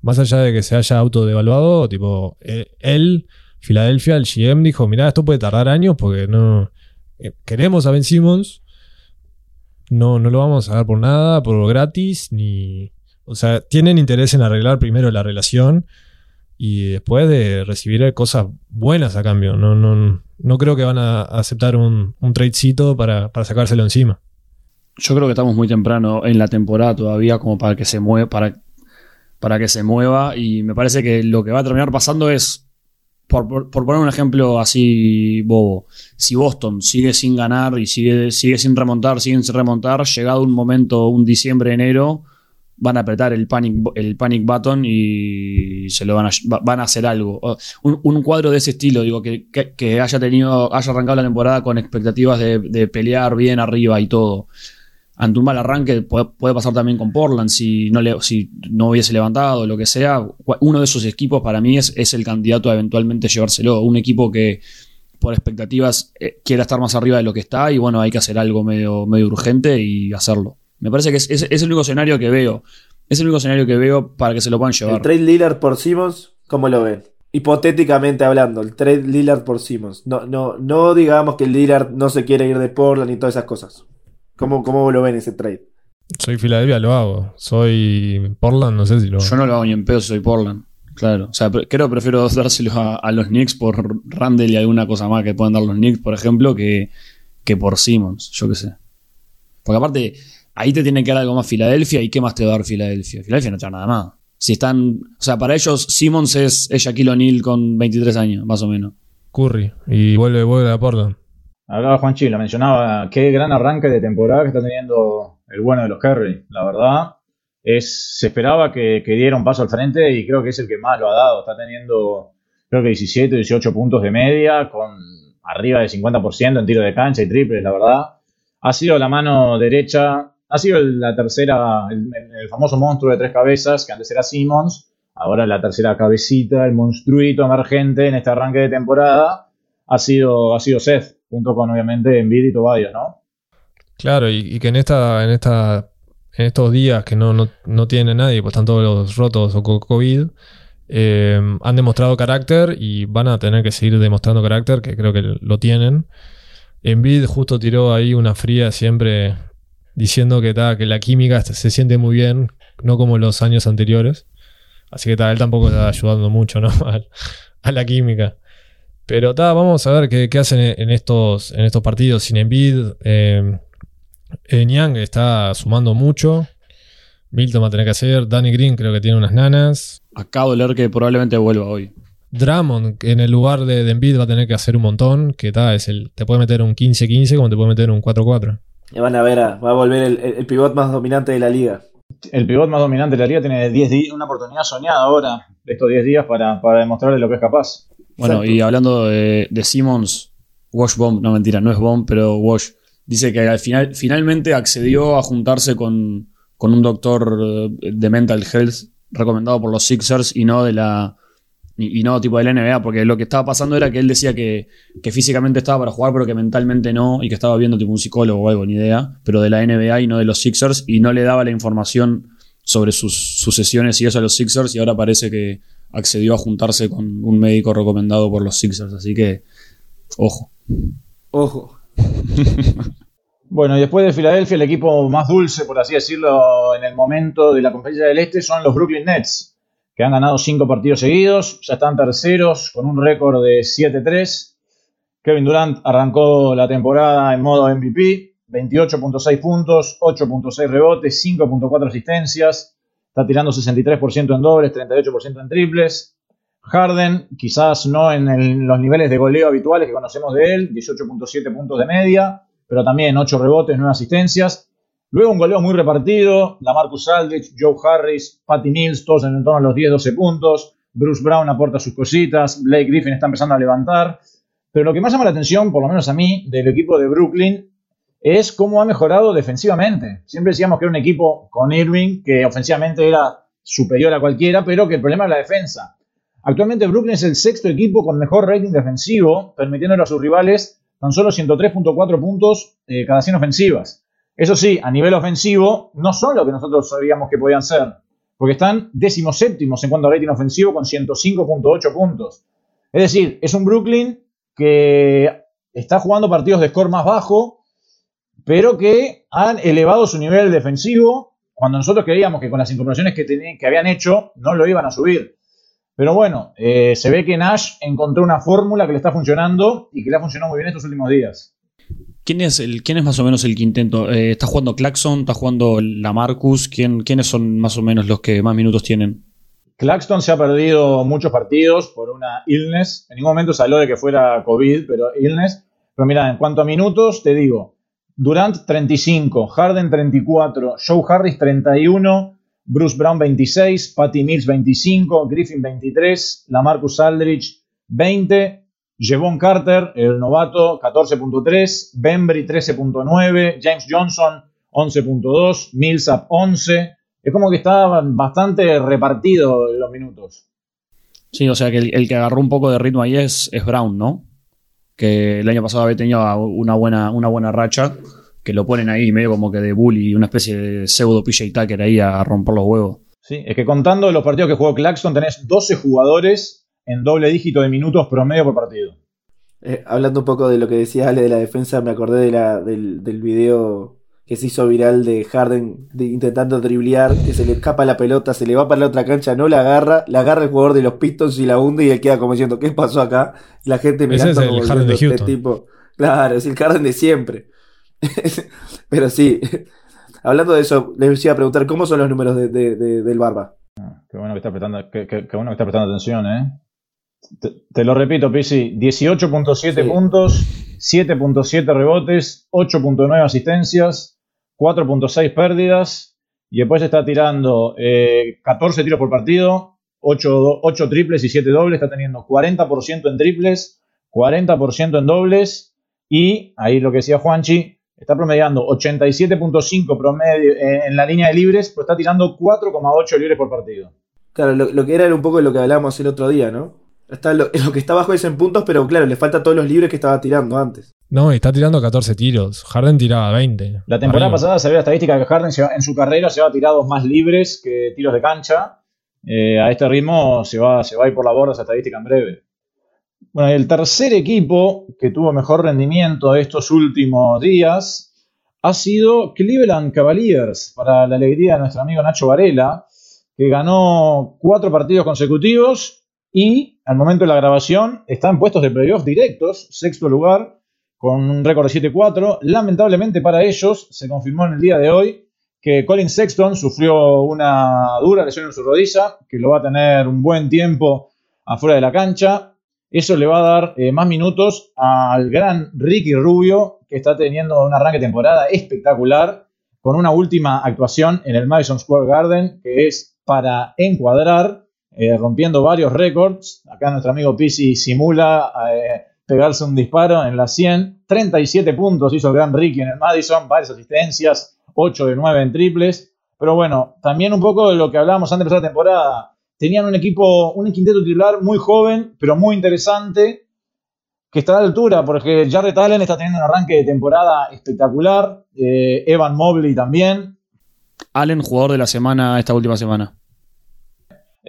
Más allá de que se haya autodevaluado, tipo, eh, él, Filadelfia, el GM dijo, mirá, esto puede tardar años porque no eh, queremos a Ben Simmons, no, no lo vamos a dar por nada, por gratis, ni... O sea, tienen interés en arreglar primero la relación y después de recibir cosas buenas a cambio. No, no, no creo que van a aceptar un, un tradecito para, para sacárselo encima. Yo creo que estamos muy temprano en la temporada todavía como para que se mueva, para, para que se mueva. Y me parece que lo que va a terminar pasando es, por, por- poner un ejemplo así bobo, si Boston sigue sin ganar y sigue, sigue sin remontar, siguen sin remontar, llegado un momento, un diciembre, enero, van a apretar el panic, el panic button y se lo van a, va- van a hacer algo. Un, un cuadro de ese estilo, digo, que, que- haya tenido, haya arrancado la temporada con expectativas de, de pelear bien arriba y todo. Ante un mal arranque puede, pasar también con Portland si no, si no hubiese levantado, lo que sea. Uno de esos equipos para mí es, es el candidato a eventualmente llevárselo. Un equipo que por expectativas eh, quiera estar más arriba de lo que está y bueno, hay que hacer algo medio, medio urgente y hacerlo. Me parece que es, es- es el único escenario que veo. Es el único escenario que veo para que se lo puedan El llevar. trade Lillard por Simmons, ¿cómo lo ven? hipotéticamente hablando, el trade Lillard por Simmons. No, no, no digamos que el Lillard no se quiere ir de Portland y todas esas cosas. ¿Cómo, cómo lo ven ese trade? Soy Filadelfia, lo hago. Soy Portland, no sé si lo hago. Yo no lo hago ni en pedo si soy Portland. Claro. O sea, creo que prefiero [laughs] dárselos a, a, los Knicks por Randall y alguna cosa más que puedan dar los Knicks, por ejemplo, que, que por Simmons. Yo qué sé. Porque aparte, ahí te tiene que dar algo más Filadelfia y qué más te va a dar Filadelfia. Filadelfia no te da nada más. Si están. O sea, para ellos, Simmons es, es Shaquille O'Neal con 23 años, más o menos. Curry. Y vuelve, vuelve a Portland. Hablaba Juan Chilo, mencionaba qué gran arranque de temporada que está teniendo el bueno de los Curry. La verdad, es, se esperaba que, que, diera un paso al frente y creo que es el que más lo ha dado. Está teniendo, creo que 17, 18 puntos de media, con arriba de 50% en tiro de cancha y triples, la verdad. Ha sido la mano derecha, ha sido la tercera, el, famoso monstruo de tres cabezas, que antes era Simmons, ahora la tercera cabecita, el monstruito emergente en este arranque de temporada, ha sido, ha sido Seth junto con obviamente Embiid y Tobias, ¿no? Claro, y, que en esta, en esta, estos días que no, no, no tiene nadie, pues están todos los rotos o COVID, eh, han demostrado carácter y van a tener que seguir demostrando carácter, que creo que lo tienen. Embiid justo tiró ahí una fría siempre diciendo que, ta, que la química se siente muy bien, no como los años anteriores. Así que ta, él tampoco está ayudando mucho ¿no? [laughs] a, a la química. Pero ta, vamos a ver qué, qué hacen en estos, en estos partidos sin Embiid. Eh, eh, Niang está sumando mucho. Milton va a tener que hacer. Danny Green creo que tiene unas nanas. Acabo de leer que probablemente vuelva hoy. Drummond en el lugar de, de Embiid va a tener que hacer un montón. Que ta, es el, te puede meter un 15-15 como te puede meter un 4-4. Y van a ver, a, va a volver el, el, el, pivot más dominante de la liga. El pivot más dominante de la liga tiene 10 días, una oportunidad soñada ahora de estos 10 días para, para demostrarle lo que es capaz. Bueno, Exacto. y hablando de, de Simmons, Washbomb, no mentira, no es Bomb, pero Wash, dice que al final, finalmente accedió a juntarse con, con un doctor de mental health recomendado por los Sixers y no de la y, y, no tipo de la NBA, porque lo que estaba pasando era que él decía que, que, físicamente estaba para jugar, pero que mentalmente no, y que estaba viendo tipo un psicólogo o algo, ni idea, pero de la NBA y no de los Sixers, y no le daba la información sobre sus, sus sesiones y eso a los Sixers, y ahora parece que accedió a juntarse con un médico recomendado por los Sixers, así que ojo. Ojo. [laughs] Bueno, y después de Filadelfia, el equipo más dulce, por así decirlo, en el momento de la conferencia del Este son los Brooklyn Nets, que han ganado cinco partidos seguidos, ya están terceros con un récord de 7-3. Kevin Durant arrancó la temporada en modo MVP, 28.6 puntos, 8.6 rebotes, 5.4 asistencias, está tirando 63% en dobles, 38% en triples. Harden, quizás no en los niveles de goleo habituales que conocemos de él, 18.7 puntos de media, pero también 8 rebotes, 9 asistencias. Luego un goleo muy repartido, la Marcus Aldrich, Joe Harris, Patty Mills, todos en torno a los 10-12 puntos. Bruce Brown aporta sus cositas, Blake Griffin está empezando a levantar. Pero lo que más llama la atención, por lo menos a mí, del equipo de Brooklyn, es cómo ha mejorado defensivamente. Siempre decíamos que era un equipo con Irving que ofensivamente era superior a cualquiera, pero que el problema es la defensa. Actualmente Brooklyn es el sexto equipo con mejor rating defensivo, permitiéndole a sus rivales tan solo 103.4 puntos eh, cada 100 ofensivas. Eso sí, a nivel ofensivo, no son lo que nosotros sabíamos que podían ser, porque están decimoséptimos en cuanto a rating ofensivo con 105.8 puntos. Es decir, es un Brooklyn que está jugando partidos de score más bajo, pero que han elevado su nivel defensivo cuando nosotros creíamos que con las incorporaciones que, que habían hecho no lo iban a subir. Pero bueno, eh, se ve que Nash encontró una fórmula que le está funcionando y que le ha funcionado muy bien estos últimos días. ¿Quién es, el, quién es más o menos el quinteto? Eh, ¿Está jugando Claxon? ¿Está jugando Lamarcus? ¿Quién, ¿Quiénes son más o menos los que más minutos tienen? Claxton se ha perdido muchos partidos por una illness. En ningún momento se habló de que fuera COVID, pero illness. Pero mira, en cuanto a minutos, te digo, Durant 35, Harden 34, Joe Harris 31, Bruce Brown 26, Patty Mills 25, Griffin 23, Lamarcus Aldrich 20, Jevon Carter, el novato 14.3, Bembry 13.9, James Johnson 11.2, Millsap 11. Es como que está bastante repartido los minutos. Sí, o sea que el, el, que agarró un poco de ritmo ahí es, es Brown, ¿no? Que el año pasado había tenido una buena, una buena racha que lo ponen ahí medio como que de bully, una especie de pseudo PJ Tucker ahí a romper los huevos. Sí, es que contando los partidos que jugó Claxton tenés 12 jugadores en doble dígito de minutos promedio por partido. Eh, hablando un poco de lo que decía Ale de la defensa, me acordé de la, del, del video que se hizo viral de Harden de, intentando driblear, que se le escapa la pelota, se le va para la otra cancha, no la agarra, la agarra el jugador de los Pistons y la hunde y él queda como diciendo, ¿qué pasó acá? Y la gente Ese mirando es el como Harden de Houston. tipo, claro, es el Harden de siempre. [laughs] Pero sí, [laughs] hablando de eso, les iba a preguntar, ¿cómo son los números de, de- de- del Barba? Qué bueno que está prestando, qué, qué- qué bueno que está prestando atención, ¿eh? Te, te lo repito, Pisi, 18.7 Sí. puntos, 7.7 rebotes, 8.9 asistencias, 4.6 pérdidas, y después está tirando eh, 14 tiros por partido, 8, 8 triples y 7 dobles, está teniendo 40% en triples, 40% en dobles, y ahí lo que decía Juanchi, está promediando 87.5 promedio eh, en la línea de libres, pero está tirando 4,8 libres por partido. Claro, lo, lo que era era un poco lo que hablábamos el otro día, ¿no? Está lo, [laughs] lo que está abajo es en puntos, pero claro, le falta todos los libres que estaba tirando antes. No, está tirando 14 tiros. Harden tiraba 20. La temporada Arriba. pasada se ve la estadística que Harden se va- en su carrera se va tirados más libres que tiros de cancha. Eh, a este ritmo se va, se va a ir por la borda esa estadística en breve. Bueno, y el tercer equipo que tuvo mejor rendimiento estos últimos días ha sido Cleveland Cavaliers, para la alegría de nuestro amigo Nacho Varela, que ganó cuatro partidos consecutivos y al momento de la grabación está en puestos de playoff directos, sexto lugar, con un récord de 7-4. Lamentablemente para ellos, se confirmó en el día de hoy que Colin Sexton sufrió una dura lesión en su rodilla, que lo va a tener un buen tiempo afuera de la cancha. Eso le va a dar eh, más minutos al gran Ricky Rubio, que está teniendo un arranque de temporada espectacular, con una última actuación en el Madison Square Garden, que es para encuadrar, eh, rompiendo varios récords. Acá nuestro amigo Pisi simula eh, pegarse un disparo en la 100. 37 puntos hizo el gran Ricky en el Madison, varias asistencias, 8 de 9 en triples. Pero bueno, también un poco de lo que hablábamos antes de empezar la temporada. Tenían un equipo, un quinteto titular muy joven, pero muy interesante, que está a la altura, porque Jarrett Allen está teniendo un arranque de temporada espectacular. eh, Evan Mobley también. Allen, jugador de la semana, esta última semana.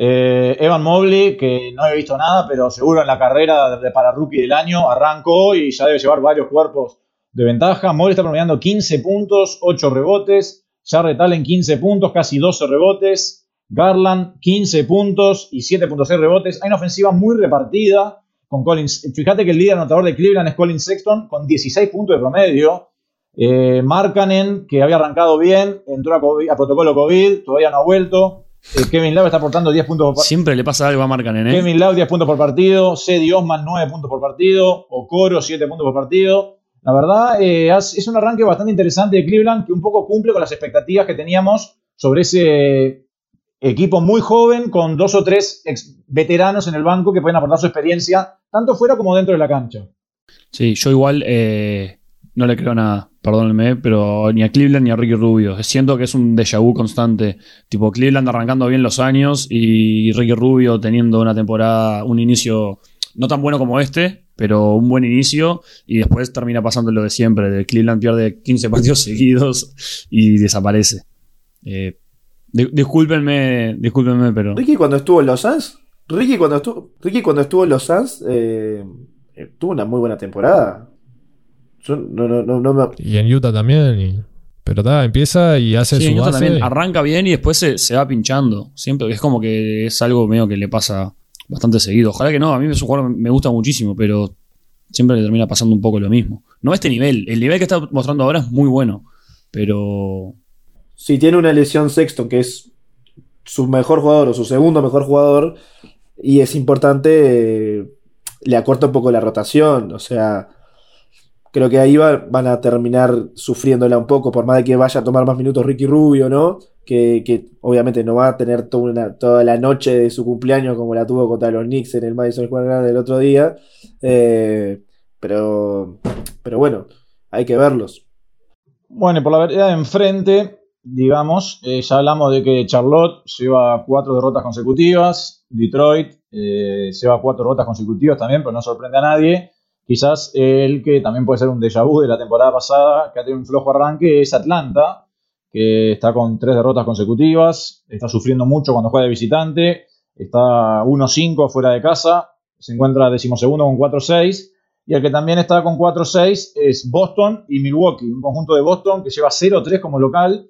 Eh, Evan Mobley, que no he visto nada, pero seguro en la carrera de, para rookie del año arrancó y ya debe llevar varios cuerpos de ventaja. Mobley está promediando 15 puntos, 8 rebotes. Jarrett Allen 15 puntos, casi 12 rebotes. Garland 15 puntos y 7.6 rebotes. Hay una ofensiva muy repartida con Collins. Fíjate que el líder anotador de Cleveland es Colin Sexton con 16 puntos de promedio. Eh, Markkanen, que había arrancado bien, entró a, a protocolo COVID, todavía no ha vuelto. Eh, Kevin Love está aportando 10 puntos por Siempre le pasa algo a Marcanen, ¿eh? Kevin Love 10 puntos por partido, Cedi Osman 9 puntos por partido, Okoro 7 puntos por partido. La verdad, eh, es un arranque bastante interesante de Cleveland que un poco cumple con las expectativas que teníamos sobre ese equipo muy joven con dos o tres ex veteranos en el banco que pueden aportar su experiencia tanto fuera como dentro de la cancha. Sí, yo igual eh, no le creo nada, perdónenme, pero ni a Cleveland ni a Ricky Rubio. Siento que es un déjà vu constante. Tipo, Cleveland arrancando bien los años y Ricky Rubio teniendo una temporada, un inicio no tan bueno como este, pero un buen inicio y después termina pasando lo de siempre. Cleveland pierde 15 partidos [laughs] seguidos y desaparece. Eh, di- discúlpenme, discúlpenme, pero... Ricky cuando estuvo en los Suns, Ricky cuando estuvo, Ricky cuando estuvo en los Suns, eh, eh, tuvo una muy buena temporada. Yo no, no, no, no me- Y en Utah también. y- Pero está, empieza y hace Sí, su en Utah base. también arranca bien y después se, se va pinchando. Siempre es como que es algo medio que le pasa bastante seguido. Ojalá que no, a mí es un jugador que me gusta muchísimo, pero siempre le termina pasando un poco lo mismo. No a este nivel, el nivel que está mostrando ahora es muy bueno, pero si tiene una lesión Sexton, que es su mejor jugador o su segundo mejor jugador, y es importante, eh, le acorta un poco la rotación. O sea, creo que ahí va- van a terminar sufriéndola un poco, por más de que vaya a tomar más minutos Ricky Rubio, ¿no? Que, obviamente no va a tener toda, la noche de su cumpleaños como la tuvo contra los Knicks en el Madison Square Garden el otro día. Eh, pero, pero bueno, hay que verlos. Bueno, por la vereda de enfrente, digamos, eh, ya hablamos de que Charlotte lleva cuatro derrotas consecutivas, Detroit eh, lleva cuatro derrotas consecutivas también, pero no sorprende a nadie. Quizás el que también puede ser un déjà vu de la temporada pasada, que ha tenido un flojo arranque, es Atlanta, que está con tres derrotas consecutivas, está sufriendo mucho cuando juega de visitante, está 1-5 fuera de casa, se encuentra decimosegundo con 4-6. Y el que también está con 4-6 es Boston y Milwaukee, un conjunto de Boston que lleva 0-3 como local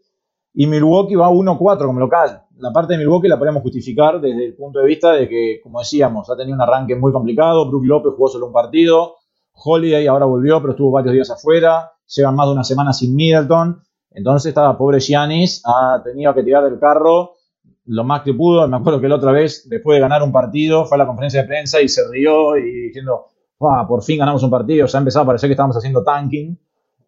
y Milwaukee va 1-4 como local. La parte de Milwaukee la podemos justificar desde el punto de vista de que, como decíamos, ha tenido un arranque muy complicado. Brook López jugó solo un partido. Holiday ahora volvió, pero estuvo varios días afuera. Llevan más de una semana sin Middleton. Entonces, estaba pobre Giannis ha tenido que tirar del carro lo más que pudo. Me acuerdo que la otra vez, después de ganar un partido, fue a la conferencia de prensa y se rió y diciendo, por fin ganamos un partido. Ya empezaba a parecer que estábamos haciendo tanking.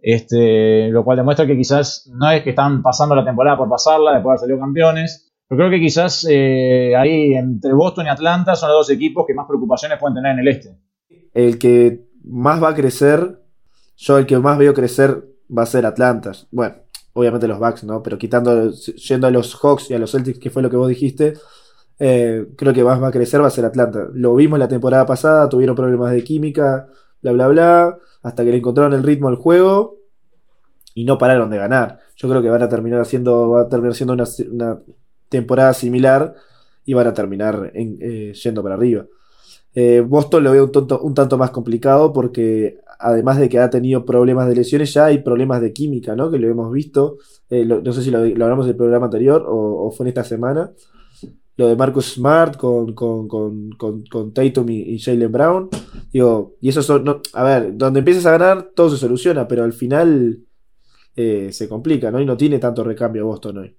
Este, lo cual demuestra que quizás no es que están pasando la temporada por pasarla, después de haber salido campeones. Pero creo que quizás eh, ahí entre Boston y Atlanta son los dos equipos que más preocupaciones pueden tener en el este. El que más va a crecer, yo el que más veo crecer va a ser Atlanta. Bueno, obviamente los Bucks, ¿no? Pero quitando, yendo a los Hawks y a los Celtics, que fue lo que vos dijiste, eh, creo que más va a crecer va a ser Atlanta. Lo vimos la temporada pasada, tuvieron problemas de química, bla, bla, bla, hasta que le encontraron el ritmo al juego y no pararon de ganar. Yo creo que van a terminar haciendo, va a terminar siendo una, temporada similar y van a terminar eh, yendo para arriba. Eh, Boston lo veo un, tanto más complicado porque además de que ha tenido problemas de lesiones, ya hay problemas de química, ¿no? Que lo hemos visto. Eh, no sé si lo, hablamos del programa anterior o, fue en esta semana. Lo de Marcus Smart con, con, con, con Tatum y, Jalen Brown. Digo, y eso son. a ver, donde empiezas a ganar, todo se soluciona, pero al final eh, se complica, ¿no? Y no tiene tanto recambio Boston hoy.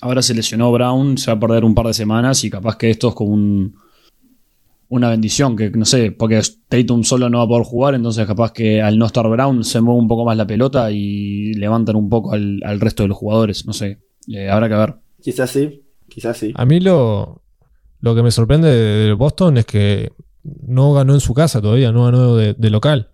Ahora se lesionó Brown, se va a perder un par de semanas y capaz que esto es como un una bendición, que no sé, porque Tatum solo no va a poder jugar, entonces capaz que al no estar Brown se mueve un poco más la pelota y levantan un poco al, resto de los jugadores, no sé, eh, habrá que ver. Quizás sí, quizás sí. A mí lo, lo que me sorprende de Boston es que no ganó en su casa todavía, no ganó de, local,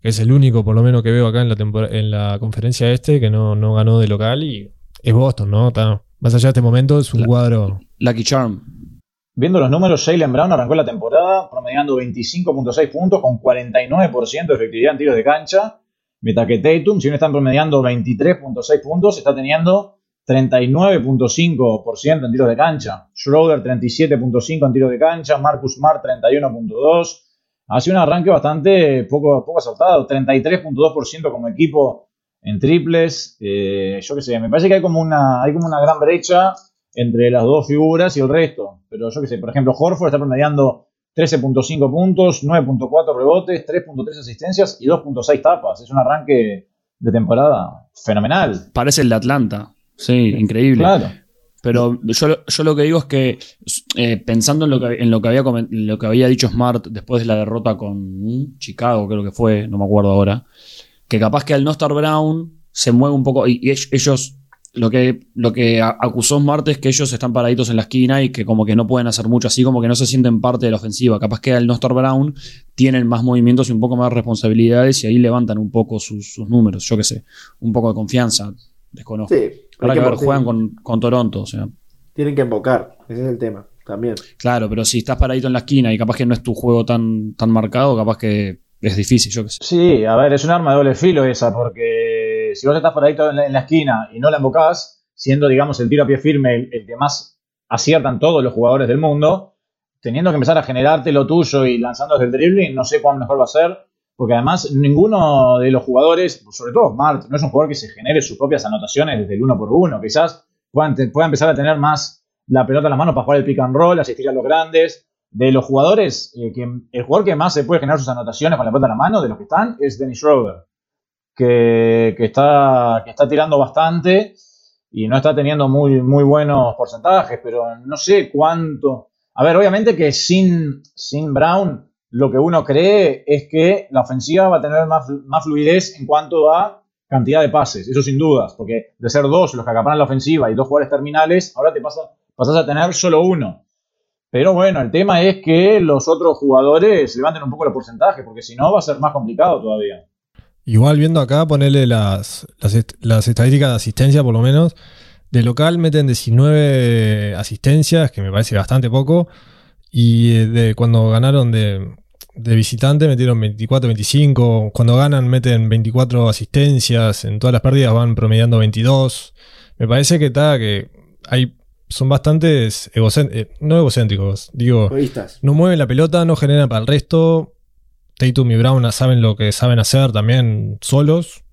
que es el único por lo menos que veo acá en la, en la conferencia este que no, no ganó de local y es Boston, ¿no? más allá de este momento es un cuadro... Lucky Charm. Viendo los números, Jalen Brown arrancó la temporada promediando 25.6 puntos con 49% de efectividad en tiros de cancha. Mientras que Tatum, si no están promediando 23.6 puntos, está teniendo 39.5% en tiros de cancha. Schroeder 37.5 en tiros de cancha. Marcus Smart 31.2. Ha sido un arranque bastante poco, poco acertado. 33.2% como equipo en triples. Eh, yo qué sé, me parece que hay como una, hay como una gran brecha entre las dos figuras y el resto. Pero yo qué sé, por ejemplo, Horford está promediando 13.5 puntos, 9.4 rebotes, 3.3 asistencias y 2.6 tapas. Es un arranque de temporada fenomenal. Parece el de Atlanta. Sí, increíble. Claro. Pero yo, lo que digo es que eh, pensando en lo que, en lo que, había, lo que había dicho Smart después de la derrota con Chicago, creo que fue, no me acuerdo ahora, que capaz que al no estar Brown se mueve un poco y ellos lo que, lo que acusó Smart es que ellos están paraditos en la esquina y que como que no pueden hacer mucho, así como que no se sienten parte de la ofensiva. Capaz que al no estar Brown tienen más movimientos y un poco más responsabilidades y ahí levantan un poco sus, números, yo qué sé, un poco de confianza, desconozco. Sí, Para que, ver, juegan con, Toronto, o sea. Tienen que invocar, ese es el tema, también. Claro, pero si estás paradito en la esquina y capaz que no es tu juego tan, tan marcado, capaz que es difícil, yo qué sé. Sí, a ver, es un arma de doble filo esa, porque si vos estás por en la, en la esquina y no la embocás, siendo, digamos, el tiro a pie firme el, que más aciertan todos los jugadores del mundo, teniendo que empezar a generarte lo tuyo y lanzando desde el dribbling, no sé cuán mejor va a ser, porque además ninguno de los jugadores, sobre todo Mart, no es un jugador que se genere sus propias anotaciones desde el uno por uno, quizás pueda, empezar a tener más la pelota en la mano para jugar el pick and roll, asistir a los grandes. De los jugadores, eh, que, el jugador que más se puede generar sus anotaciones con la pelota en la mano, de los que están, es Dennis Schroeder que, está, que está tirando bastante y no está teniendo muy, muy buenos porcentajes, pero no sé cuánto. A ver, obviamente que sin, sin Brown lo que uno cree es que la ofensiva va a tener más, más fluidez en cuanto a cantidad de pases, eso sin dudas, porque de ser dos los que acaparan la ofensiva y dos jugadores terminales, ahora te pasa, pasas a tener solo uno. Pero bueno, el tema es que los otros jugadores levanten un poco el porcentaje, porque si no va a ser más complicado todavía. Igual viendo acá, ponerle las, las, estadísticas de asistencia por lo menos. De local meten 19 asistencias, que me parece bastante poco. Y eh, de cuando ganaron de, de visitante metieron 24, 25. Cuando ganan meten 24 asistencias. En todas las pérdidas van promediando 22. Me parece que está que hay son bastantes egocéntricos, no egocéntricos, digo, Egoístas. no mueven la pelota, no generan para el resto. Tatum y Brown saben lo que saben hacer también solos.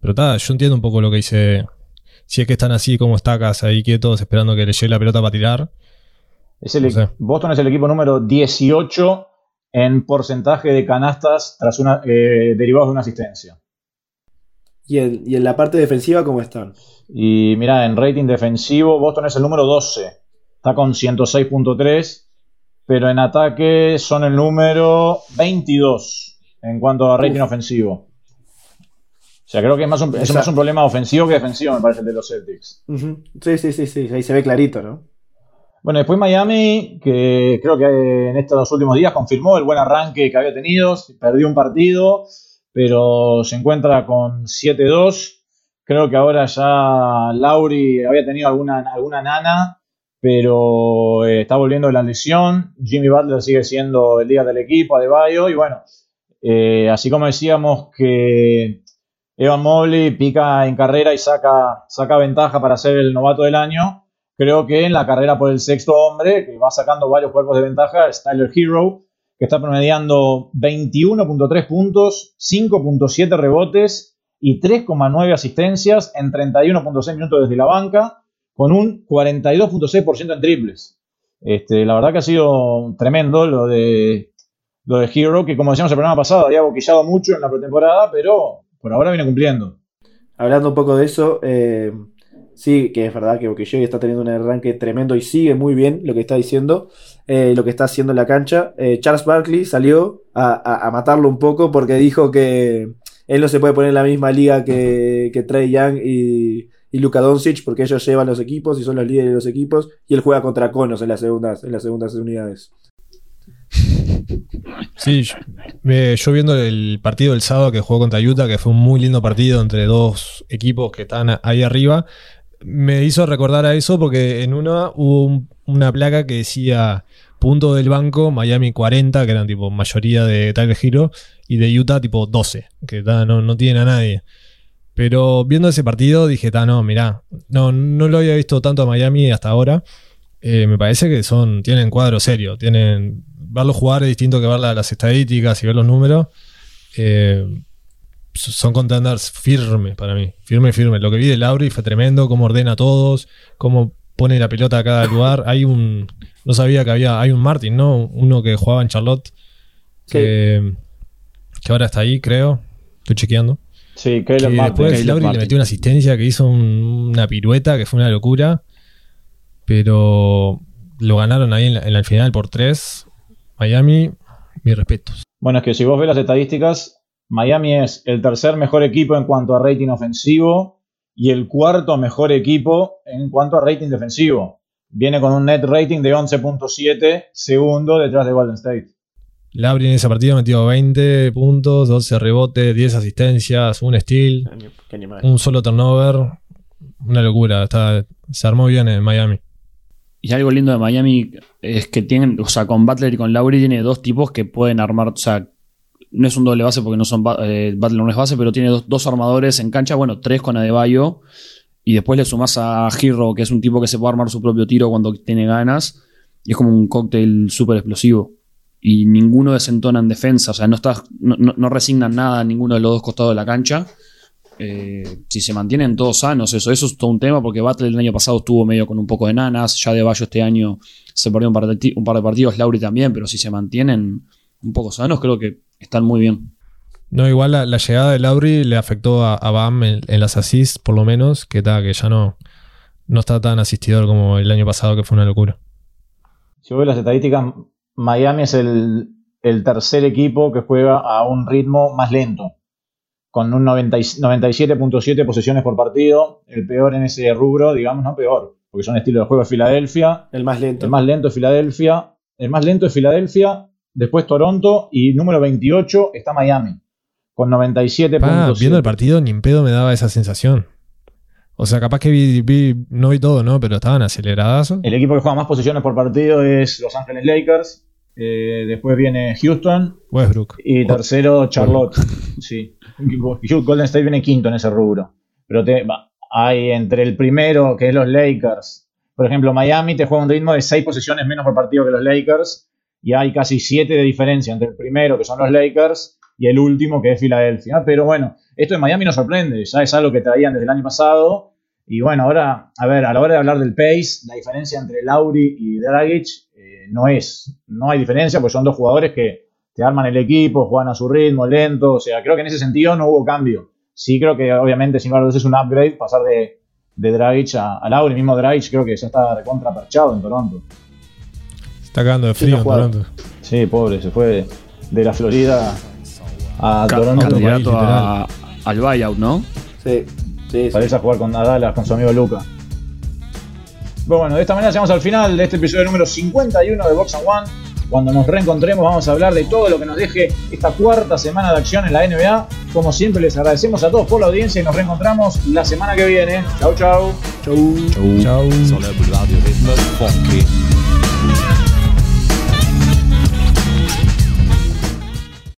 Pero está, yo entiendo un poco lo que dice. Si es que están así como estacas ahí quietos esperando que le llegue la pelota para tirar. Es el, No sé. Boston es el equipo número 18 en porcentaje de canastas tras una, eh, derivados de una asistencia. ¿Y en, y en la parte defensiva cómo están? Y mira, en rating defensivo, Boston es el número 12. Está con 106.3. Pero en ataque son el número 22 en cuanto a rating Uf. ofensivo. O sea, creo que es más, un, es más un problema ofensivo que defensivo, me parece, el de los Celtics. Sí, sí, sí, sí, ahí se ve clarito, ¿no? Bueno, después Miami, que creo que en estos últimos días confirmó el buen arranque que había tenido. Perdió un partido, pero se encuentra con 7-2. Creo que ahora ya Lauri había tenido alguna, alguna nana, pero eh, está volviendo de la lesión. Jimmy Butler sigue siendo el líder del equipo, Adebayo. Y bueno, eh, así como decíamos que Evan Mobley pica en carrera y saca, saca ventaja para ser el novato del año. Creo que en la carrera por el sexto hombre, que va sacando varios cuerpos de ventaja, es Tyler Hero, que está promediando 21.3 puntos, 5.7 rebotes y 3,9 asistencias en 31.6 minutos desde la banca, con un 42.6% en triples. Este, la verdad que ha sido tremendo lo de, lo de Hero, que como decíamos el programa pasado, había boquillado mucho en la pretemporada, pero por ahora viene cumpliendo. Hablando un poco de eso, eh, sí, que es verdad que Boquilloy está teniendo un arranque tremendo y sigue muy bien lo que está diciendo, eh, lo que está haciendo en la cancha. Eh, Charles Barkley salió a, a- a matarlo un poco porque dijo que él no se puede poner en la misma liga que, que Trey Young y, y Luka Doncic porque ellos llevan los equipos y son los líderes de los equipos y él juega contra conos en las segundas, en las segundas unidades. Sí, yo, viendo el partido del sábado que jugó contra Utah, que fue un muy lindo partido entre dos equipos que están ahí arriba, me hizo recordar a eso porque en una hubo un- una placa que decía punto del banco, Miami 40, que eran tipo mayoría de Tyler Hero, y de Utah tipo 12, que no, no tienen a nadie. Pero viendo ese partido dije, ta, no, mirá, no, no lo había visto tanto a Miami hasta ahora. Eh, me parece que son tienen cuadro serio, tienen verlos jugar es distinto que ver la- las estadísticas y ver los números. Eh, son contenders firmes para mí, firme, firme. Lo que vi de Lauri fue tremendo, cómo ordena a todos, cómo pone la pelota a cada lugar. Hay un, no sabía que había, hay un Martin, ¿no? Uno que jugaba en Charlotte, que, que ahora está ahí, creo. Estoy chequeando. Sí, Que Caleb Martin. después Caleb Lauri le metió una asistencia que hizo un- una pirueta que fue una locura. Pero lo ganaron ahí en la, en la final por tres. Miami, mis respetos. Bueno, es que si vos ves las estadísticas, Miami es el tercer mejor equipo en cuanto a rating ofensivo y el cuarto mejor equipo en cuanto a rating defensivo. Viene con un net rating de 11.7, segundo detrás de Golden State. Lauri en ese partido metió 20 puntos, 12 rebotes, 10 asistencias, un steal, animal. un solo turnover. Una locura. Está, se armó bien en Miami. Y algo lindo de Miami es que tienen, o sea, con Butler y con Lauri tiene dos tipos que pueden armar, o sea, no es un doble base porque no son eh, Butler no es base, pero tiene dos, dos armadores en cancha, bueno, tres con Adebayo, y después le sumás a Hero, que es un tipo que se puede armar su propio tiro cuando tiene ganas, y es como un cóctel súper explosivo. Y ninguno desentona en defensa, o sea, no, está, no, no- no resignan nada a ninguno de los dos costados de la cancha. Eh, si se mantienen todos sanos, eso, eso es todo un tema, porque Butler el año pasado estuvo medio con un poco de nanas, ya de Bayo este año se perdió un par de, ti- un par de partidos, Lauri también, pero si se mantienen un poco sanos, creo que están muy bien. No, igual la, la llegada de Lauri le afectó a, a Bam en, en las assists, por lo menos, que, ta, que ya no, no está tan asistidor como el año pasado, que fue una locura. Si vos ves las estadísticas, Miami es el, el tercer equipo que juega a un ritmo más lento, con un 90 y- 97.7 posesiones por partido, el peor en ese rubro, digamos, no peor, porque son estilos de juego de Filadelfia, El más lento. el más lento es Filadelfia, el más lento es Filadelfia, después Toronto y número 28 está Miami, con 97.7. Pa, viendo el partido, ni en pedo me daba esa sensación. O sea, capaz que vi, vi- no vi todo, ¿no? Pero estaban aceleradas. El equipo que juega más posesiones por partido es Los Ángeles Lakers, eh, después viene Houston, Westbrook. Y tercero, Charlotte. Sí. Golden State viene quinto en ese rubro. Pero te, hay entre el primero, que es los Lakers, Por ejemplo, Miami te juega un ritmo de 6 posesiones menos por partido que los Lakers y hay casi 7 de diferencia entre el primero, que son los Lakers, y el último, que es Filadelfia. Pero bueno, esto en Miami nos sorprende, ya es algo que traían desde el año pasado. Y bueno, ahora, a ver, a la hora de hablar del pace, la diferencia entre Lauri y Dragic eh, no es, no hay diferencia, pues son dos jugadores que te arman el equipo, juegan a su ritmo, lento, o sea, creo que en ese sentido no hubo cambio. Sí creo que obviamente sin embargo es un upgrade pasar de, de Dragic a, a Lauri, mismo Dragic creo que ya está recontra perchado en Toronto. Está cagando de frío no en. Toronto. Sí, pobre, se fue de, la Florida a Ca- Toronto. candidato a- al buyout, ¿no? Sí, sí, sí. para irse a jugar con Dallas, con su amigo Luca. Pero bueno, de esta manera llegamos al final de este episodio número 51 de Box and One. Cuando nos reencontremos vamos a hablar de todo lo que nos deje esta cuarta semana de acción en la NBA. Como siempre les agradecemos a todos por la audiencia y nos reencontramos la semana que viene. Chau chau. Chau. Chau. Sur